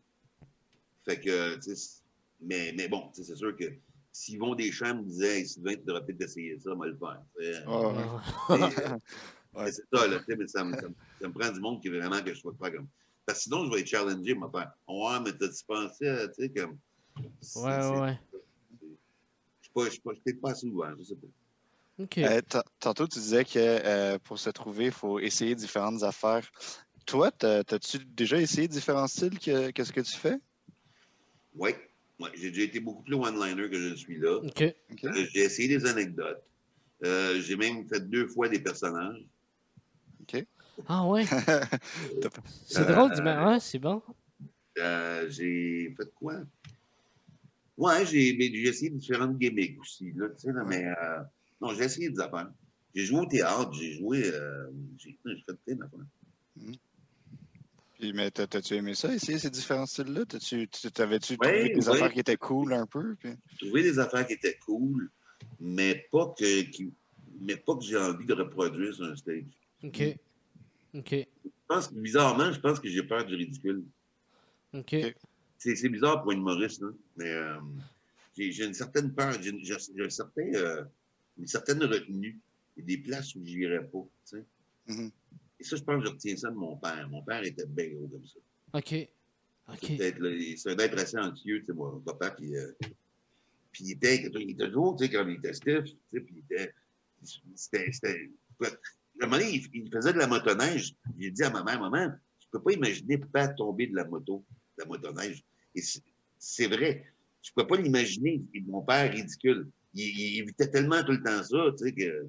Fait que, tu sais, c'est- mais, mais bon, c'est sûr que si Yvon Deschamps me disait, hey, Sylvain, tu devrais peut-être essayer ça, moi le faire. Oh. Mais, euh, *laughs* Ouais. mais c'est ça, là, mais ça, me, ça, me, ça me prend du monde qui veut vraiment que je sois pas comme. Parce que sinon, je vais être challengé, vais faire Ouais, mais t'as-tu pensé, tu sais, comme. Ouais, ouais. Je suis pas, je pas, je sais pas. OK. Euh, ta- tantôt, tu disais que euh, pour se trouver, il faut essayer différentes affaires. Toi, t'as-tu déjà essayé différents styles que, que ce que tu fais? Oui, ouais, j'ai déjà été beaucoup plus one-liner que je le suis là. OK. OK. Euh, J'ai essayé des anecdotes. Euh, j'ai même fait deux fois des personnages. Ah ouais? *laughs* C'est Euh, drôle, du ouais, c'est bon. Euh, j'ai fait quoi? Ouais, j'ai mais j'ai essayé différentes gimmicks aussi. Là, tu sais, là, mais euh, non, j'ai essayé des affaires. J'ai joué au théâtre, j'ai joué. Euh, j'ai j'ai fait plein d'affaires. Puis, mais t'as- t'as-tu aimé ça, essayer ces différents styles-là? T'as-tu- T'avais-tu Ouais, trouvé des ouais. affaires qui étaient cool un peu? Puis... J'ai trouvé des affaires qui étaient cool, mais pas que, qui- mais pas que j'ai envie de reproduire sur un stage. OK. OK. Je pense que, bizarrement, je pense que j'ai peur du ridicule. OK. Ok. C'est c'est bizarre pour un humoriste, là, mais euh, j'ai j'ai une certaine peur, j'ai une, j'ai- j'ai un certain, euh, une certaine retenue. Il y a des places où je n'irais pas. tu sais. Mhm. Et ça, je pense que je retiens ça de mon père. Mon père était bien gros comme ça. OK. OK. C'est un être assez anxieux, tu sais, mon papa, puis, euh, puis il était, il était toujours, tu sais, quand il était stiff, tu sais, puis il était, c'était, c'était, à un moment donné, il, faisait de la motoneige. J'ai dit à ma mère, maman, tu peux pas imaginer pas tomber de la moto, de la motoneige. Et c'est vrai. Je peux pas l'imaginer. Mon père, ridicule. Il, il, évitait tellement tout le temps ça, tu sais, que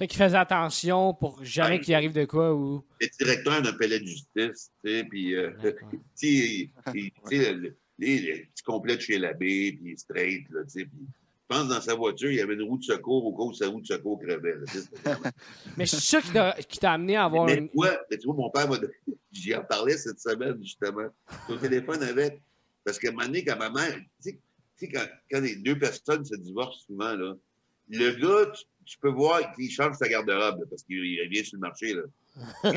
fait qu'il faisait attention pour jamais qu'il arrive de quoi ou. Le directeur d'un palais de justice, tu sais, puis, euh, *laughs* tu sais, de chez l'abbé, puis straight, là, tu sais, puis je pense dans sa voiture, il y avait une roue de secours au cas où sa roue de secours crevait. *laughs* mais c'est ça qui t'a amené à avoir. Mais, une... mais tu vois, mon père m'a *laughs* J'y en parlais cette semaine, justement. Au téléphone avec. Parce qu'à un moment donné, quand. Tu sais, quand, quand les deux personnes se divorcent souvent, là, le gars, tu peux voir qu'il change sa garde-robe parce qu'il revient sur le marché. Là.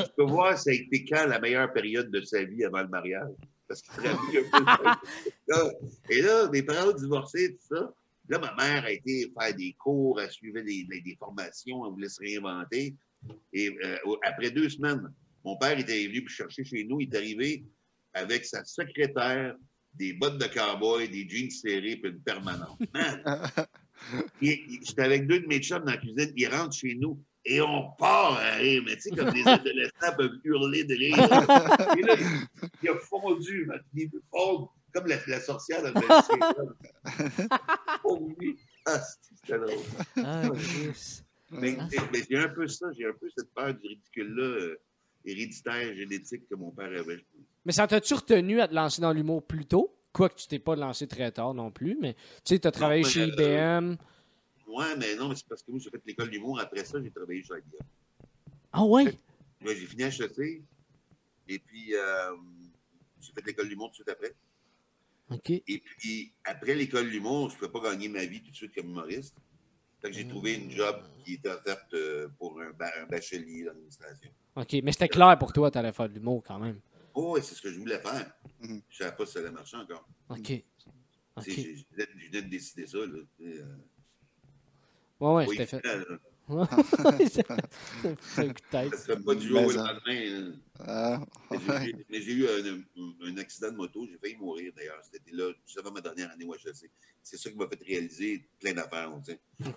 tu peux voir ça a été quand la meilleure période de sa vie avant le mariage. Parce qu'il travaille un peu. Et là, mes parents ont divorcé, tout ça. Là, ma mère a été faire des cours, elle suivait des, des, formations, elle voulait se réinventer. Et euh, après deux semaines, mon père était venu me chercher chez nous. Il est arrivé avec sa secrétaire, des bottes de cowboy, des jeans serrés et une permanente. J'étais *laughs* avec deux de mes chums dans la cuisine, ils rentrent chez nous et on part à rire, mais tu sais, comme les *laughs* adolescents peuvent hurler de rire. Et là, il, a fondu, il a fondu, comme la, la sorcière de *laughs* Oh oui, ah, c'était drôle. Ah, mais, mais j'ai un peu ça, j'ai un peu cette peur du ridicule-là, euh, héréditaire, génétique que mon père avait. Mais ça t'a-tu retenu à te lancer dans l'humour plus tôt? Quoique tu t'es pas lancé très tard non plus, mais tu sais, tu as travaillé chez IBM. Oui, mais non, mais c'est parce que moi, j'ai fait l'école d'humour. Après ça, j'ai travaillé chez IBM. Ah ouais? Oui, j'ai fini à HEC. Et puis, euh, j'ai fait l'école d'humour tout de suite après. OK. Et puis, après l'école d'humour, je ne pouvais pas gagner ma vie tout de suite comme humoriste. Fait que j'ai trouvé une job qui était offerte euh, pour un, bachelier d'administration. OK, mais c'était clair pour toi, tu allais faire de l'humour quand même. Oh, c'est ce que je voulais faire. Mhm. Je ne savais pas si ça allait marcher encore. OK. okay. Je, venais de décider ça. Là. Euh, ouais, ouais, c'était fait. c'est *laughs* un coup de tête. Ça ne pas du jour au lendemain. Ah, mais j'ai eu un, accident de moto. J'ai failli mourir d'ailleurs. C'était là, juste avant ma dernière année où HEC. C'est ça qui m'a fait réaliser plein d'affaires.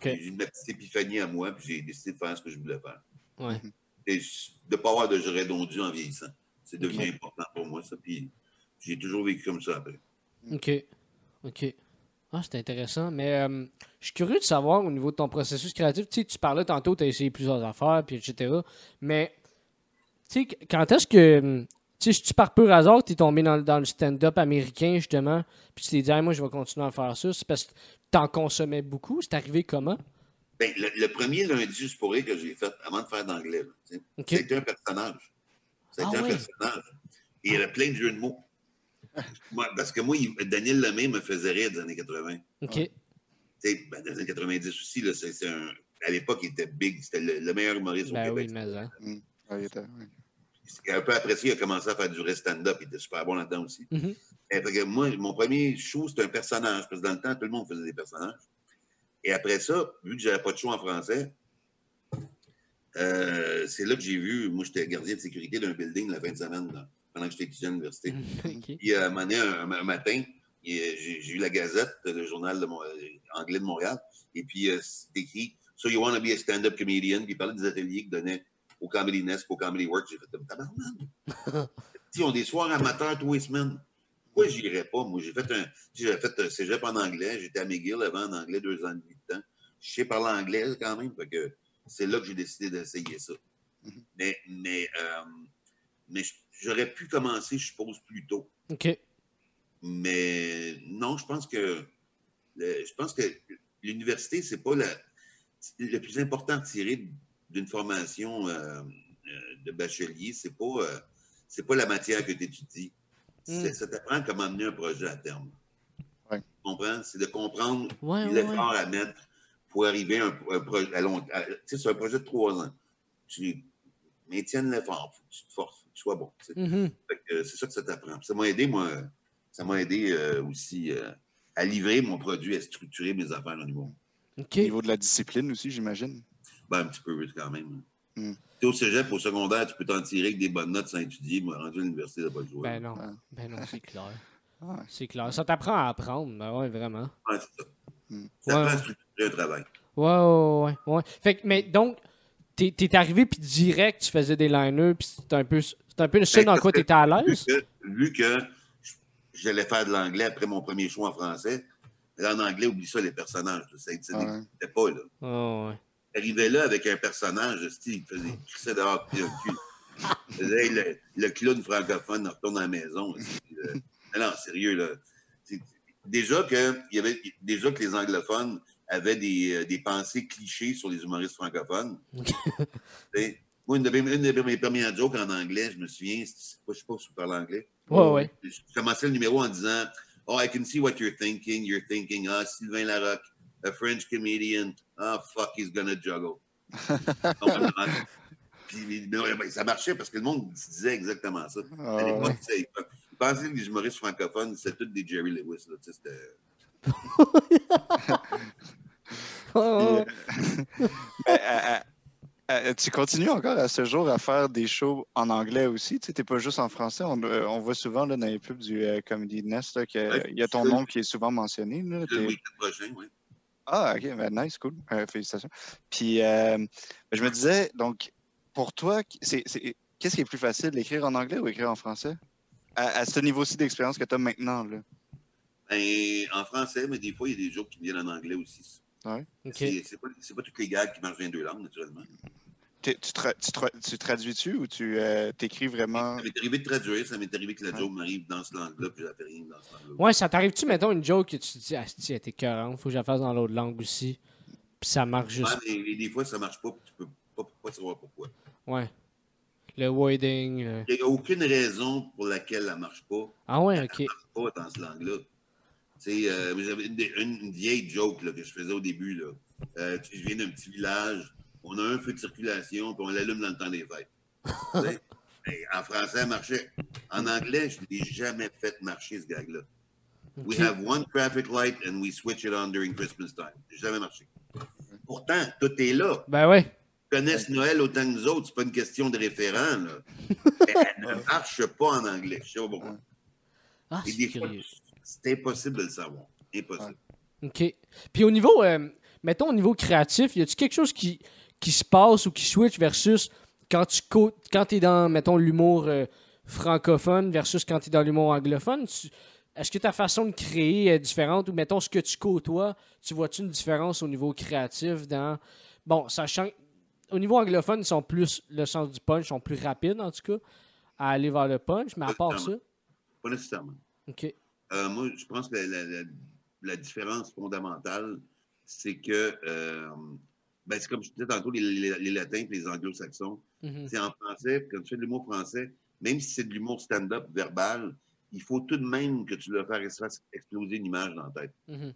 J'ai eu une petite épiphanie à moi, puis j'ai décidé de faire ce que je voulais faire. Ouais. Et de ne pas avoir de redondu en vieillissant. C'est devenu important pour moi, ça. Puis j'ai toujours vécu comme ça après. OK. OK. Ah, c'est intéressant. Mais euh, je suis curieux de savoir au niveau de ton processus créatif. Tu sais, tu parlais tantôt, tu as essayé plusieurs affaires, puis etc. Mais, tu sais, quand est-ce que. Tu sais, tu par pur hasard, tu es tombé dans, dans le stand-up américain, justement, puis tu t'es dit, moi, je vais continuer à faire ça. C'est parce que tu en consommais beaucoup. C'est arrivé comment? Ben, le, premier lundi juste pour que j'ai fait avant de faire d'anglais, c'était un personnage. C'était ah un personnage. Et il y avait plein de jeux de mots. parce que moi, Daniel Lemay me faisait rire des années 80. OK. Ben, dans les années 90 aussi, là, un, à l'époque, il était big. C'était le, meilleur humoriste ben au Québec. Oui, mais, hein. Mm. était, Un peu après ça, il a commencé à faire du stand-up. Il était super bon là-dedans aussi. Mm-hmm. moi, mon premier show, c'était un personnage. Parce que dans le temps, tout le monde faisait des personnages. Et après ça, vu que j'avais pas de show en français, euh, c'est là que j'ai vu, moi j'étais gardien de sécurité d'un building la fin de semaine, pendant que j'étais étudiant à l'université. *laughs* Puis à un, un, matin, j'ai eu la Gazette, le journal de anglais de Montréal, et puis euh, c'est écrit So you want to be a stand-up comedian? Puis il parlait des ateliers qu'ils donnaient au Comedy Nest, au Comedy Works. J'ai fait comme tabarnak. *laughs* Ils ont des soirs amateurs tous les semaines. Pourquoi j'irais pas? Moi, j'ai fait un. J'ai fait un cégep en anglais. J'étais à McGill avant en anglais deux ans et demi de temps. Je sais parler anglais quand même. Fait que c'est là que j'ai décidé d'essayer ça. Mhm. Mais, mais, euh, mais j'aurais pu commencer, je suppose, plus tôt. OK. Mais non, je pense que je pense que l'université, c'est pas le plus important à tirer d'une formation euh, euh, de bachelier, c'est pas c'est pas la matière que tu étudies. Mm. Ça t'apprend comment mener un projet à terme. Ouais. Tu comprends? C'est de comprendre ouais, l'effort à mettre pour arriver à un, projet à long terme. C'est un projet de trois ans. Tu maintiens l'effort, tu te forces, tu sois bon. Mm-hmm. C'est ça que ça t'apprend. Ça m'a aidé, moi, ça m'a aidé euh, aussi euh, à livrer mon produit, à structurer mes affaires au niveau. Au niveau de la discipline aussi, j'imagine. Ben, un petit peu, quand même. Hmm. Tu es au cégep, au secondaire, tu peux t'en tirer avec des bonnes notes sans étudier. Moi, rendu à l'université, t'as pas le choix. Ben non. Ben non, c'est clair. C'est clair. Ça t'apprend à apprendre. Ben ouais, vraiment. Ouais, c'est ça. Ça Ouais. prend à structurer un travail. Ouais, ouais, ouais. ouais. Fait que, mais donc, t'es t'es arrivé, puis direct, tu faisais des liners, puis c'était un peu, c'était un peu le seul Ben, dans quoi t'étais à l'aise? que, vu que j'allais faire de l'anglais après mon premier choix en français, en anglais, oublie ça, les personnages. Ça n'existait pas, là. Oh, ouais. Là avec un personnage, style, il faisait il crissait dehors, puis le cul. *laughs* Le, le clown francophone retourne à la maison. euh, non, sérieux, là. Déjà que, il y avait, déjà que les anglophones avaient des, euh, des pensées clichés sur les humoristes francophones. *laughs* Moi, une de, mes, une de mes premières jokes en anglais, je me souviens, je ne sais pas si vous parlez anglais. Ouais, ouais. Je commençais le numéro en disant Oh, I can see what you're thinking. You're thinking, ah, Sylvain Larocque, a French comedian. Ah, fuck, he's gonna juggle. *laughs* Puis, ça marchait parce que le monde disait exactement ça. Ah, À l'époque, ouais. Que les humoristes francophones, c'était tous des Jerry Lewis. Là, tu *laughs* Oh, *laughs* continues encore à ce jour à faire des shows en anglais aussi? Tu n'es pas juste en français. On, euh, on voit souvent là, dans les pubs du euh, Comedy Nest qu'il Ouais, y a ton c'est- nom qui est souvent mentionné. là. le week-end prochain, oui. Ah, ok, ben, nice, cool. Euh, félicitations. Puis, euh, ben, je me disais, donc, pour toi, c'est, c'est- qu'est-ce qui est plus facile, d'écrire en anglais ou écrire en français? À, à ce niveau-ci d'expérience que tu as maintenant, là? Ben, en français, mais des fois, il y a des jokes qui viennent en anglais aussi. Ok. C'est c'est pas, c'est pas toutes les gags qui marchent dans deux langues, naturellement. Tu, tra- tu, tra- tu traduis-tu ou tu euh, t'écris vraiment? Ça m'est arrivé de traduire, ça m'est arrivé que la joke m'arrive dans ce langue-là, puis je la fais rien dans ce langue-là. Ouais, ça t'arrive-tu, mettons, une joke que tu te dis, ah, si, elle était faut que je la fasse dans l'autre langue aussi. Puis ça marche juste. Ouais, mais des fois, ça marche pas, puis tu peux pas, pas savoir pourquoi. Ouais. Le wording. euh. Il n'y a aucune raison pour laquelle elle marche pas, Ah ouais, ok. pas dans ce langue-là. Tu sais, euh, j'avais une, une- vieille joke là, que je faisais au début. Là. Euh, je viens d'un petit village, on a un feu de circulation, puis on l'allume dans le temps des fêtes. Hey, *laughs* en français, elle marchait. En anglais, je ne l'ai jamais fait marcher, ce gag-là. We Ok. have one traffic light and we switch it on during Christmas time. Jamais marché. Pourtant, tout est là. Ben ouais. Connaissent Noël autant que nous autres, c'est pas une question de référent. Là. Mais *laughs* elle ne marche pas en anglais. Je sais pas pourquoi. Ah, c'est impossible de le savoir. Impossible. OK. Puis au niveau, euh, mettons au niveau créatif, y a-tu quelque chose qui, qui se passe ou qui switch versus quand tu quand es dans, mettons, l'humour euh, francophone versus quand tu es dans l'humour anglophone? Tu- Est-ce que ta façon de créer est différente ou, mettons, ce que tu côtoies, tu vois-tu une différence au niveau créatif dans... Bon, sachant... Au niveau anglophone, ils sont plus... Le sens du punch, ils sont plus rapides, en tout cas, à aller vers le punch, mais à part ça... Pas nécessairement. OK. Euh, moi, je pense que la, la- la- la différence fondamentale, c'est que, euh, ben, c'est comme je disais tantôt, les, les- les latins et les anglo-saxons. Mhm. C'est en français, quand tu fais de l'humour français, même si c'est de l'humour stand-up verbal, il faut tout de même que tu leur fasses exploser une image dans la tête. Mhm.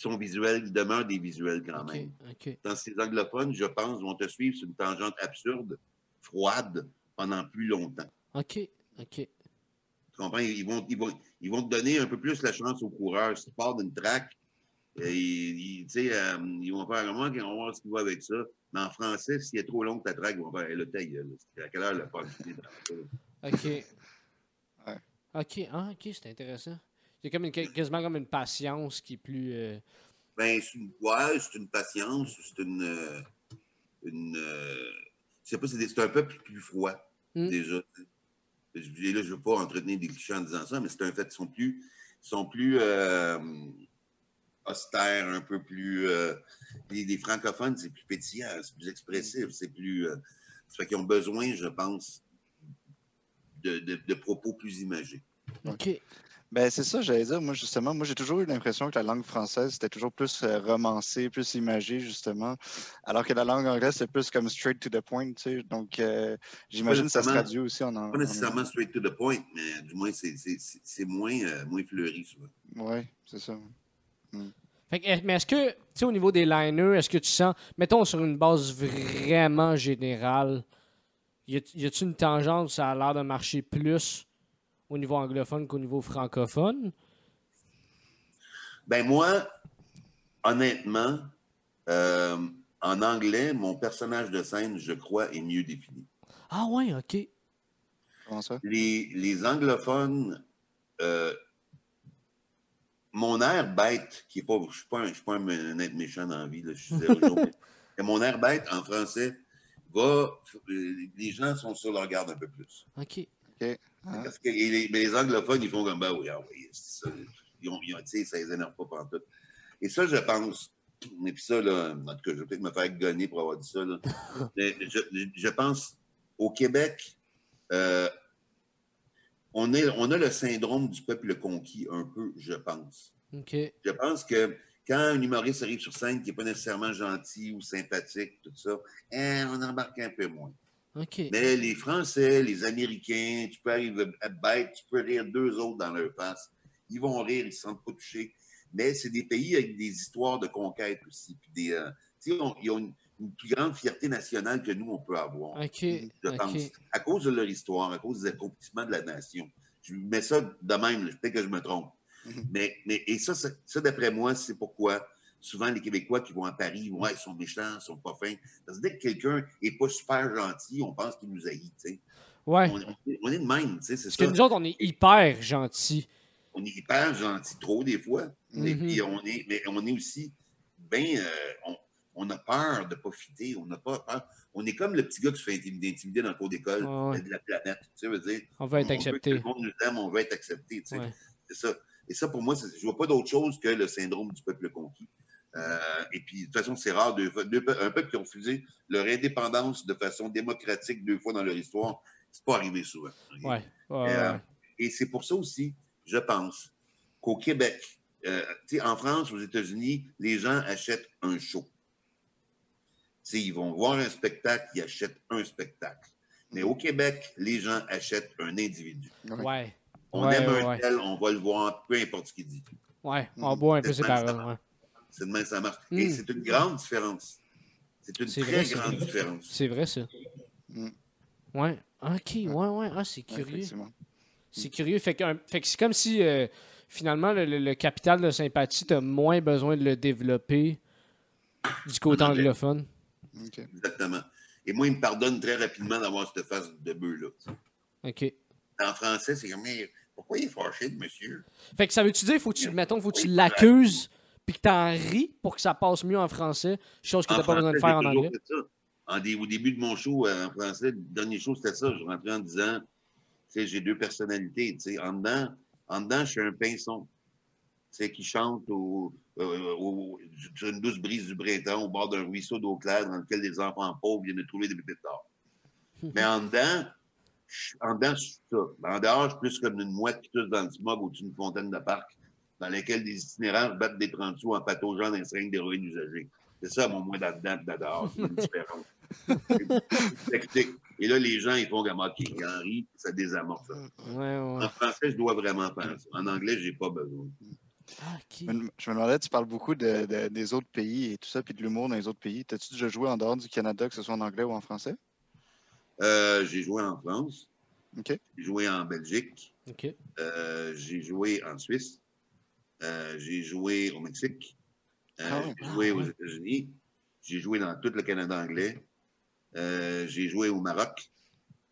Sont visuels, ils demeurent des visuels quand même. Dans ces anglophones, je pense, vont te suivre sur une tangente absurde, froide, pendant plus longtemps. OK. OK. Tu comprends? Ils vont, ils, vont, ils vont te donner un peu plus la chance aux coureurs. Si tu pars d'une track, euh, ils, ils- tu sais, euh, ils vont faire comment, on va voir ce qu'il va avec ça. Mais en français, s'il est trop long ta track, ils vont faire hey, le taille. À quelle heure le pas *laughs* OK. OK. Ah, OK, c'est intéressant. A comme une- quasiment comme une patience qui est plus. euh, Ben, c'est une, ouais, c'est une patience, c'est une. euh, une euh, je sais pas, c'est des- c'est un peu plus, plus froid, Mm. déjà. Et là, je veux pas entretenir des clichés en disant ça, mais c'est un fait, ils sont plus, sont plus euh, austères, un peu plus. euh, les, les francophones, c'est plus pétillant, c'est plus expressif, c'est plus. euh, ça fait qu'ils ont besoin, je pense, de, de- de propos plus imagés. OK. Ben, c'est ça, j'allais dire. Moi, justement, moi, j'ai toujours eu l'impression que la langue française, c'était toujours plus euh, romancé, plus imagé, justement. Alors que la langue anglaise, c'est plus comme straight to the point, tu sais. Donc, euh, j'imagine que ça se traduit aussi en anglais. Pas nécessairement straight to the point, mais du moins, c'est- c'est c'est- c'est moins, euh, moins fleuri, souvent. Oui, c'est ça. Fait que, est- mais est-ce que, tu sais, au niveau des liners, est-ce que tu sens, mettons sur une base vraiment générale, y a- y a-tu une tangente où ça a l'air de marcher plus au niveau anglophone qu'au niveau francophone? Ben moi, honnêtement, euh, en anglais, mon personnage de scène, je crois, est mieux défini. Ah ouais, OK. Comment ça? Les, les anglophones, euh, mon air bête, qui est pas, je ne suis pas, un, je suis pas un, un être méchant dans la vie, là, je suis zéro jour, *laughs* mais mon air bête en français va, euh, les gens sont sur leur garde un peu plus. OK. Ah, Parce que les, mais les anglophones, ils font comme, ben oui, ah oui, c'est ça. Ils ont, ils ça les énerve pas pendant tout. Et ça, je pense, et puis ça, là, en tout cas, je vais peut-être me faire gonner pour avoir dit ça, là. *laughs* Mais je, je pense, au Québec, euh, on, est, on a le syndrome du peuple conquis un peu, je pense. Je pense que quand un humoriste arrive sur scène qui n'est pas nécessairement gentil ou sympathique, tout ça, hein, on embarque un peu moins. Mais les Français, les Américains, tu peux arriver à bête, tu peux rire deux autres dans leur face. Ils vont rire, ils ne se sentent pas touchés. Mais c'est des pays avec des histoires de conquête aussi. Puis des, euh, tu sais, on- ils ont une, une plus grande fierté nationale que nous, on peut avoir. Je pense. À cause de leur histoire, à cause des accomplissements de la nation. Je mets ça de même, peut-être que je me trompe. Mhm. Mais, mais et ça, ça, ça, d'après moi, c'est pourquoi souvent les Québécois qui vont à Paris, Ouais, ils sont méchants, ils sont pas fins. Parce que dès que quelqu'un n'est pas super gentil, on pense qu'il nous haït. tu sais. Ouais. On, on est- est de même, tu sais, c'est Parce ça. que nous autres, on est hyper gentils. On est hyper gentil, trop des fois. Et Mhm. puis on est, mais on est aussi bien. on, on a peur de pas fitter. On n'a pas peur. On est comme le petit gars qui se fait intimider, intimider dans le cours d'école ouais. de la planète. Tu sais, veut dire, On veut être on veut que accepté. tout le monde nous aime, on veut être accepté. tu sais. Ouais. C'est ça. Et ça, pour moi, c'est- je vois pas d'autre chose que le syndrome du peuple conquis. Euh, et puis, de toute façon, c'est rare. Deux pe- un peuple qui a refusé leur indépendance de façon démocratique deux fois dans leur histoire, c'est pas arrivé souvent. ok? Ouais. Ouais, Euh, ouais. Et c'est pour ça aussi, je pense, qu'au Québec, euh, tu sais, en France, aux États-Unis, les gens achètent un show. Tu sais, ils vont voir un spectacle, ils achètent un spectacle. Mais au Québec, les gens achètent un individu. On Ouais, aime ouais, un ouais. tel, on va le voir, peu importe ce qu'il dit. Ouais. On boit un peu ses paroles. C'est de que ça marche. Mm. Et c'est une grande différence. C'est une C'est très vrai, ça. grande différence. C'est vrai, ça. Mm. Ouais. OK. Ouais, ouais. Ah, c'est curieux. C'est curieux. Fait que, fait que c'est comme si, euh, finalement, le, le- le capital de sympathie, tu moins besoin de le développer du côté anglophone. Exactement. Et moi, il me pardonne très rapidement d'avoir cette face de bœuf-là. OK. En français, c'est comme, mais pourquoi il est fâché, le monsieur? Fait que ça veut-tu dire, faut que tu, mettons, faut que tu l'accuses, puis que t'en ris pour que ça passe mieux en français, chose que t'as pas besoin de faire en anglais. En au début de mon show euh, en français, le dernier show, c'était ça. Je rentrais en disant, tu sais, j'ai deux personnalités. Tu sais, en dedans, en dedans, je suis un pinson. Tu sais, qui chante au, euh, au- sur une douce brise du printemps, au bord d'un ruisseau d'eau claire dans lequel des enfants pauvres viennent de trouver des pépites d'or. *laughs* Mais en dedans, je, en dedans, je suis ça. En dehors, je suis plus comme une mouette qui tousse dans le smog au-dessus d'une fontaine de parc, dans laquelle des itinéraires battent des 30 sous en pataugeant dans les seringues d'héroïne usagées. C'est ça, mon moi, là-dedans, là dehors. C'est une différence. Tactique. Et là, les gens, ils font comme, OK, Henri, ça désamorce. ça. Ouais, ouais. En français, je dois vraiment faire ça. En anglais, j'ai pas besoin. Ah. Je me, demandais, tu parles beaucoup de- de- des autres pays et tout ça, puis de l'humour dans les autres pays. T'as-tu déjà joué en dehors du Canada, que ce soit en anglais ou en français? Euh, j'ai joué en France. J'ai joué en Belgique. Euh, j'ai joué en Suisse. Euh, j'ai joué au Mexique. Euh, Ah. J'ai joué Ah aux. États-Unis. J'ai joué dans tout le Canada anglais. Euh, j'ai joué au Maroc.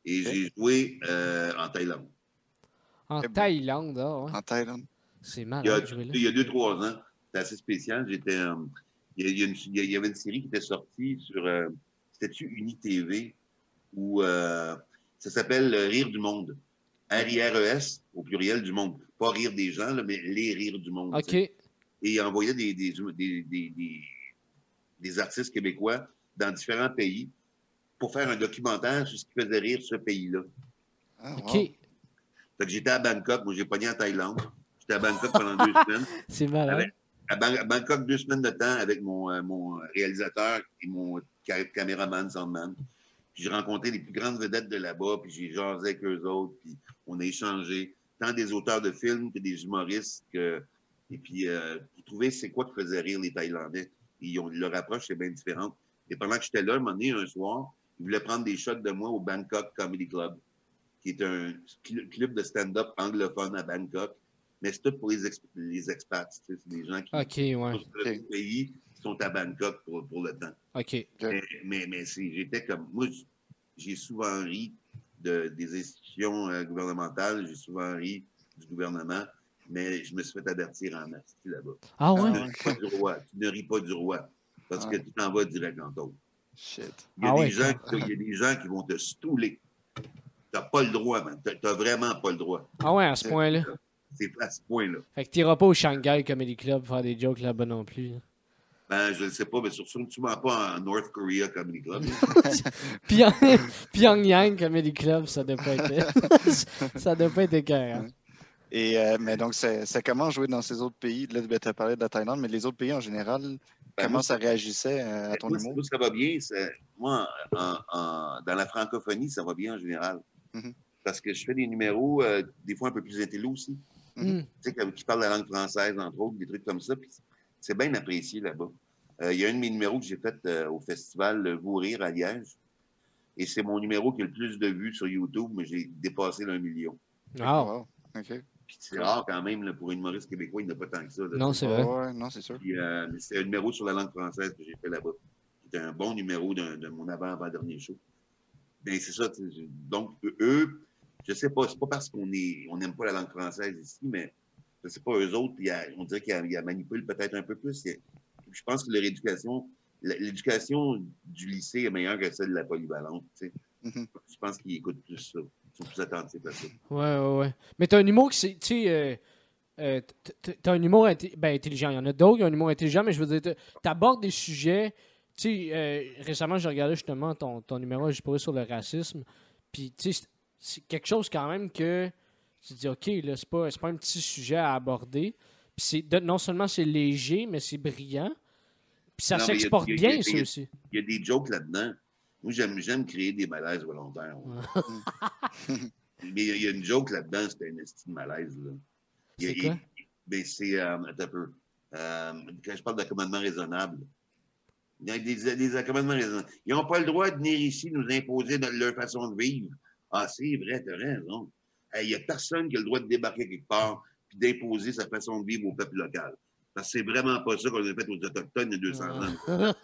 Et j'ai joué euh, en Thaïlande. En. Thaïlande, ah, ouais. En Thaïlande? C'est Il y, a, malade, jouer là. il y a deux, trois ans. C'était assez spécial. J'étais. euh, il, y avait une série qui était sortie sur. euh, C'était-tu UniTV où euh, ça s'appelle Rire du monde. R-I-R-E-S au pluriel du monde. Pas rire des gens, là, mais les rires du monde. OK. Et il envoyait des, des, des, des, des- des artistes québécois dans différents pays pour faire un documentaire sur ce qui faisait rire ce pays-là. Ah, wow. OK. Fait que j'étais à Bangkok, moi j'ai pogné en Thaïlande. J'étais à Bangkok pendant deux *laughs* semaines. C'est malade. Avec- À, Bang- à Bangkok, deux semaines de temps avec mon, euh, mon réalisateur et mon ca- caméraman, soundman. Puis j'ai rencontré les plus grandes vedettes de là-bas, puis j'ai jasé avec eux autres, puis on a échangé. Tant des auteurs de films que des humoristes. Que, et puis, euh, pour trouver c'est quoi qui faisait rire les Thaïlandais. Ils ont, leur approche est bien différente. Et pendant que j'étais là, un moment donné, un soir, ils voulaient prendre des shots de moi au Bangkok Comedy Club, qui est un cl- club de stand-up anglophone à Bangkok. Mais c'est tout pour les, les expats. tu sais, C'est des gens qui OK, ouais. sur le pays, qui sont à Bangkok pour, pour le temps. OK. Mais, mais, mais j'étais comme. Moi, j'ai souvent ri de, des institutions euh, gouvernementales, j'ai souvent ri du gouvernement, mais je me suis fait avertir en masse là-bas. Ah Tu ouais? ne ris pas du roi. Tu ne ris pas du roi. Parce Ouais. que tu t'en vas direct en taupe. Shit. Il y a, Ah des ouais, gens, il y a des gens qui vont te stouler. Tu n'as pas le droit, man. Tu n'as vraiment pas le droit. Ah ouais, à ce point-là. C'est à ce point-là. Fait que t'iras pas au Shanghai Comedy Club faire des jokes là-bas non plus. Ben, je ne sais pas, mais surtout, tu ne pas en North Korea Comedy Club. *laughs* Pyong- Pyongyang Comedy Club, ça doit pas être. *laughs* ça doit pas être écœurant. Et, euh, mais donc, c'est comment jouer dans ces autres pays? Là, tu as parlé de la Thaïlande, mais les autres pays en général, Ben, comment moi, ça réagissait euh, à ton moi, humour? moi, ça va bien. Moi, en- en- dans la francophonie, ça va bien en général. Mhm. Parce que je fais des numéros, euh, des fois un peu plus intello aussi. Hmm. tu sais, qui parlent la langue française, entre autres, des trucs comme ça. Puis c'est bien apprécié là-bas. Euh, Il y a un de mes numéros que j'ai fait euh, au festival Vous rire à Liège. Et c'est mon numéro qui a le plus de vues sur YouTube, mais j'ai dépassé l'un million. Ah, Wow. OK. Puis c'est rare quand même là, pour une humoriste québécois, il n'y a pas tant que ça. là. non, c'est vrai. ouais, non, c'est sûr. Puis, euh, c'est un numéro sur la langue française que j'ai fait là-bas. C'était un bon numéro de mon avant-avant-dernier show. Ben, c'est ça. Donc, eux, je sais pas, c'est pas parce qu'on est, on n'aime pas la langue française ici, mais je sais pas, eux autres, il y a- on dirait qu'ils la manipulent peut-être un peu plus. Il Je pense que leur éducation, l'éducation du lycée est meilleure que celle de la polyvalente. tu sais. Mhm. Je pense qu'ils écoutent plus ça. Ils sont plus attentifs à ça. Ouais, ouais, ouais. Mais t'as un humour qui c'est. Tu sais, euh, euh, t'as un humour inté- ben, intelligent. Il y en a d'autres qui ont un humour intelligent, mais je veux dire, t'a- t'abordes des sujets. Tu sais, euh, récemment, j'ai regardé justement ton, ton numéro, j'ai posé sur le racisme. Puis, tu sais, c'est- c'est quelque chose quand même que tu te dis, OK, là, c'est pas, c'est pas un petit sujet à aborder. Puis, c'est non seulement c'est léger, mais c'est brillant. Puis, ça mais s'exporte bien, ça aussi. Il y a des jokes là-dedans. Moi, j'aime, j'aime créer des malaises volontaires. ouais. *laughs* Mais il y a- une joke là-dedans, c'était un esti de malaise. Là. Il y a- C'est il- quoi? Ben, c'est. Euh, un peu. Euh, quand je parle d'accommodement raisonnable, il y a des, des accommodements raisonnables. Ils n'ont pas le droit de venir ici nous imposer leur façon de vivre. Ah, c'est vrai, t'as raison. Il n'y a personne qui a le droit de débarquer quelque part et d'imposer sa façon de vivre au peuple local. Parce que c'est vraiment pas ça qu'on a fait aux Autochtones il y a 200 ans.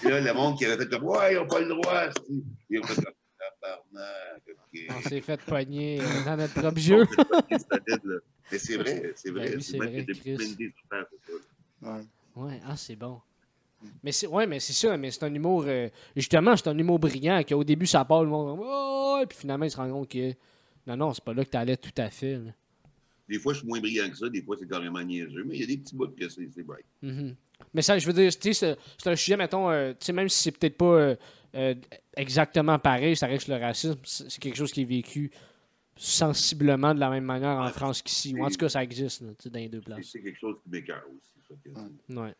Puis là, le monde qui avait fait comme Ouais, ils n'ont pas le droit. c'est- Ils ont fait comme Tabarnak, OK. On s'est fait pogner dans notre propre jeu. Mais c'est vrai, c'est vrai. Ben oui, c'est vrai, Chris. ça. Ouais. Ouais, ah, c'est bon. Mais c'est ouais, mais c'est ça, mais c'est un humour euh, justement, c'est un humour brillant qu'au début ça part le monde oh, ouais, puis finalement il se rend compte que non non, c'est pas là que t'allais tout à fait. là. Des fois, je suis moins brillant que ça, des fois, c'est carrément niaiseux, mais il y a des petits bouts que c'est c'est bright. Mhm. Mais ça, je veux dire, c'est un sujet, mettons, euh, tu sais, même si c'est peut-être pas euh, euh, exactement pareil, ça reste le racisme, c'est c'est quelque chose qui est vécu sensiblement de la même manière en Ouais, France qu'ici. Ou en tout cas, ça existe là, dans les deux places. C'est quelque chose qui m'écœure aussi. ça, que- Ouais. Ouais.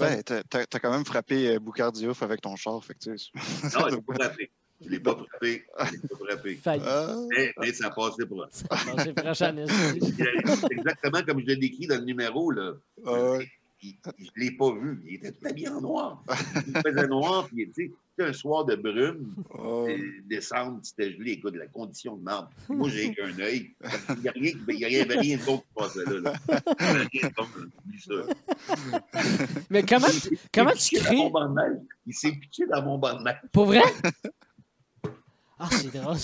Ouais, t'as- t'as t'as quand même frappé euh, Boucard Diouf avec ton char, fait que tu sais. Non, l'ai pas frappé. Je l'ai pas frappé. Je l'ai pas frappé. *laughs* Ah, Mais, mais ça pour *laughs* a passé esti. C'est exactement comme je l'ai décrit dans le numéro. Là. ah. Il- il- je ne l'ai pas vu. Il était tout habillé en noir. Il faisait noir, puis tu sais, c'était un soir de brume. Euh, décembre, c'était gelé. Écoute, la condition de marbre. Moi, j'ai *laughs* qu'un œil. Il n'y a rien, il y avait rien de bon qui passait là. là. Rien. Mais comment, comment tu crées. Il s'est pitché dans mon banc de neige. Pour vrai? *laughs* Ah, c'est drôle.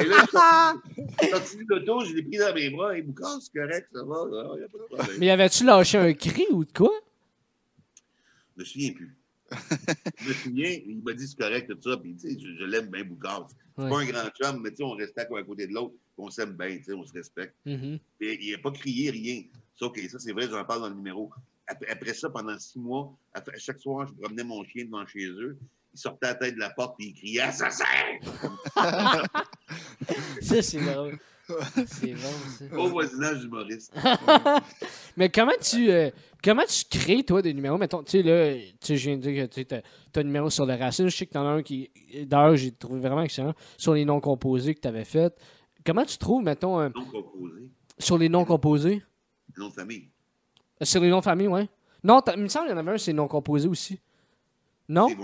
Et là, je suis sorti de l'auto, je l'ai pris dans mes bras. Et Boucard, c'est correct, ça va. Il a pas de problème. Mais avais-tu lâché un cri ou de quoi? Je me souviens plus. je me souviens, il m'a dit c'est correct, tout ça. Puis, tu sais, je, je l'aime bien, Boucard. C'est Ouais. pas un grand chum, mais tu sais, on restait à côté de l'autre. On s'aime bien, tu sais, on se respecte. Mhm. Et il n'a pas crié rien. Ça, OK, ça, c'est vrai, j'en parle dans le numéro. Après, après ça, pendant six mois, après- chaque soir, je promenais mon chien devant chez eux. Il sortait la tête de la porte et il criait Assassin! *laughs* Ça, c'est drôle. C'est bon, ça. Au voisinage humoriste. *laughs* Mais comment tu, euh, comment tu crées, toi, des numéros? Mettons, tu sais, là, tu sais, je viens de dire que tu as, un numéro sur le racisme. Je sais que t'en as un qui, d'ailleurs, j'ai trouvé vraiment excellent, sur les noms composés que tu avais fait. Comment tu trouves, mettons, un- Non composé. sur les noms composés? Nom de famille. Euh, Sur les noms de famille, ouais. Non, il me semble qu'il y en avait un, c'est non composé aussi. Non? C'est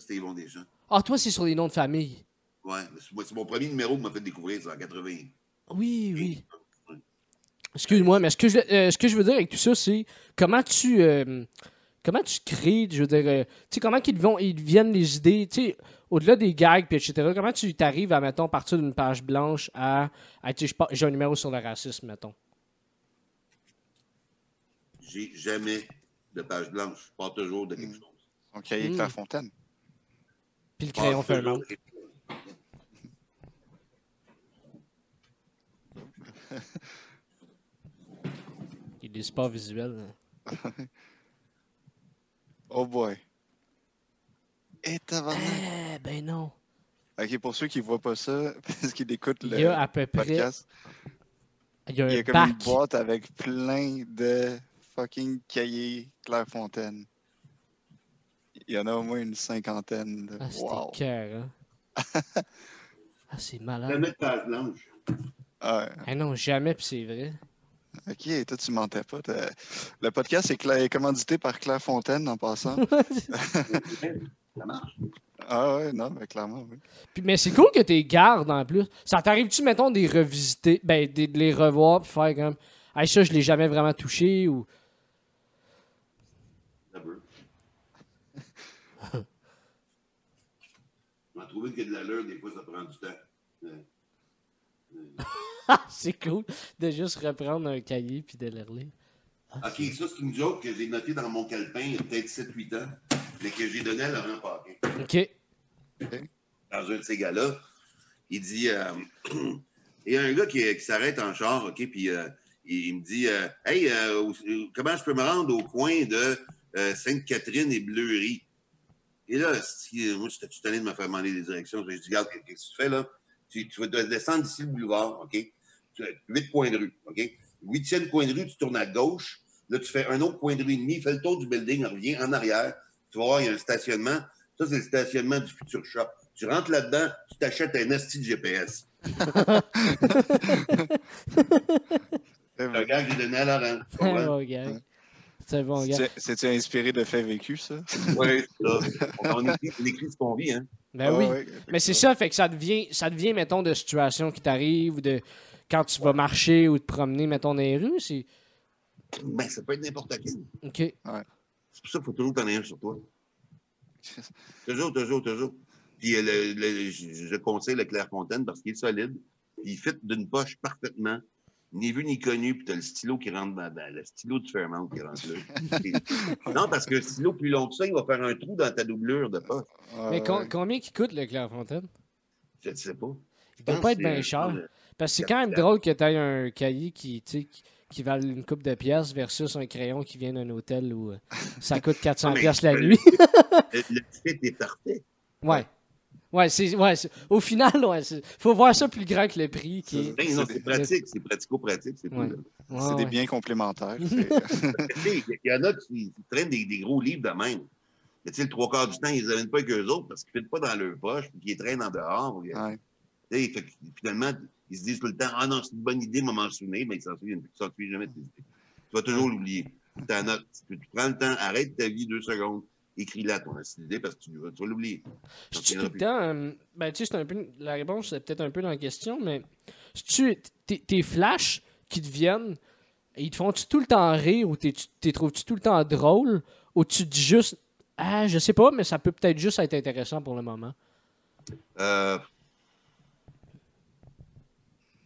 c'était Yvon Deschamps. Ah, toi, c'est sur les noms de famille. Ouais, c'est mon premier numéro qui m'a fait découvrir, c'est en 80. Oui, oui. Excuse-moi, mais ce que, je, euh, ce que je veux dire avec tout ça, c'est comment tu. euh, comment tu crées, je veux dire, euh, tu sais, comment qu'ils vont, ils viennent les idées, tu sais, au-delà des gags, puis etc., comment tu t'arrives à, mettons, partir d'une page blanche à, à, tu sais, j'ai un numéro sur le racisme, mettons. J'ai jamais de page blanche. Je pars toujours de quelque Mm. chose. Son cahier Mm. Clairefontaine. Puis le crayon fait le monde. *laughs* Il y a des sports visuels. *laughs* hein. Oh boy. Et tabarnak. Eh, ben non. Ok, pour ceux qui voient pas ça, *laughs* parce qu'ils écoutent Il le y a à peu près. podcast, Il y a il y a comme bac. une boîte avec plein de fucking cahiers Clairefontaine. Il y en a au moins une cinquantaine. de- Ah, c'était wow. cœur, hein. *laughs* ah, c'est malade. Jamais de page blanche. Ah, Ah non, jamais, puis c'est vrai. ok, toi tu mentais pas. t'as- Le podcast est cla- est commandité par Clairefontaine en passant. *laughs* *laughs* Ça marche. ah ouais, non, mais clairement, oui. Puis, mais c'est cool que tu les gardes en plus. Ça t'arrive-tu, mettons, de les revisiter, ben, de de les revoir, puis faire comme. Hey, ça, je l'ai jamais vraiment touché, ou. Ça veut. A trouvé que de l'allure, des fois, ça prend du temps. Ah, *laughs* c'est cool de juste reprendre un cahier puis de le relire. OK, ça, c'est une joke que j'ai notée dans mon calepin il y a peut-être 7-8 ans, mais que j'ai donnée à Laurent Paquin. OK. Dans un de ces gars-là, il dit euh, *clears throat* il y a un gars qui, qui s'arrête en char, OK, puis euh, il, il me dit euh, Hey, comment je peux me rendre au coin de Sainte-Catherine et Bleury Et là, si, moi, j'étais tout allé de me faire demander des directions. Je dis Regarde, qu'est-ce que tu fais là? Tu, tu vas descendre d'ici le boulevard, OK? Tu as Huit coins de rue, OK? Huitième coin de rue, tu tournes à gauche. Là, tu fais un autre coin de rue et demi, fais le tour du building, reviens en arrière. Tu vas voir, il y a un stationnement. Ça, c'est le stationnement du futur shop. Tu rentres là-dedans, tu t'achètes un asti de GPS. C'est *laughs* un gars que j'ai donné à Laurent. Tu *laughs* C'est bon gars. C'est-tu inspiré de faits vécus, ça? *laughs* Oui, c'est ça. On écrit, on écrit ce qu'on vit, hein. Ben Ah oui. ouais, Mais c'est ça, fait que ça devient, ça devient, mettons, de situations qui t'arrivent, ou de quand tu vas marcher ou te promener, mettons, dans les rues. C'est. Ben, ça peut être n'importe qui. OK. C'est pour ça qu'il faut toujours t'en sur toi. *laughs* Toujours, toujours, toujours. Puis euh, le- le- je, je conseille le Clairefontaine parce qu'il est solide. Puis il fit d'une poche parfaitement. Ni vu ni connu, puis t'as le stylo qui rentre dans, dans- le stylo de Fairmount qui rentre là. *laughs* non, parce que le stylo plus long que ça, il va faire un trou dans ta doublure de poche. Ah Mais con- combien qui coûte le Clairefontaine? Je ne sais pas. Il doit pas être bien cher. Parce que c'est quand même drôle que tu aies un cahier qui, qui, qui valent une coupe de pièces versus un crayon qui vient d'un hôtel où euh, ça coûte 400 Non, mais- pièces la nuit. *laughs* Le, le fit est parfait. ouais. Ouais, c'est, ouais, c'est- au final, ouais, c'est- faut voir ça plus grand que le prix. Qui est... Non, c'est pratique, c'est pratico-pratique, c'est. Ouais. Ouais, des ouais. biens complémentaires. *laughs* *laughs* Il y en a qui, qui traînent des, des gros livres de même. Mais tu sais, le trois quarts du temps, ils ne les amènent pas avec eux autres parce qu'ils ne pas dans leur poche puis qu'ils les traînent en dehors. Ouais. fait que finalement, ils se disent tout le temps Ah non, c'est une bonne idée, de m'en souvenir, mais ils s'en souviennent, ils s'en souviennent jamais de tes idées. Tu vas toujours l'oublier. Tu prends le temps, arrête ta vie deux secondes, écris-la ton idée parce que tu, vas- tu vas l'oublier. Je tout le temps. euh, ben, tu sais, un peu. La réponse, c'est peut-être un peu dans la question, mais. tu tes, flashs qui te viennent, ils te font-tu tout le temps rire ou t'es- tu t'es trouves-tu tout le temps drôle ou tu te dis juste. Ah, je sais pas, mais ça peut peut-être juste être intéressant pour le moment. Euh,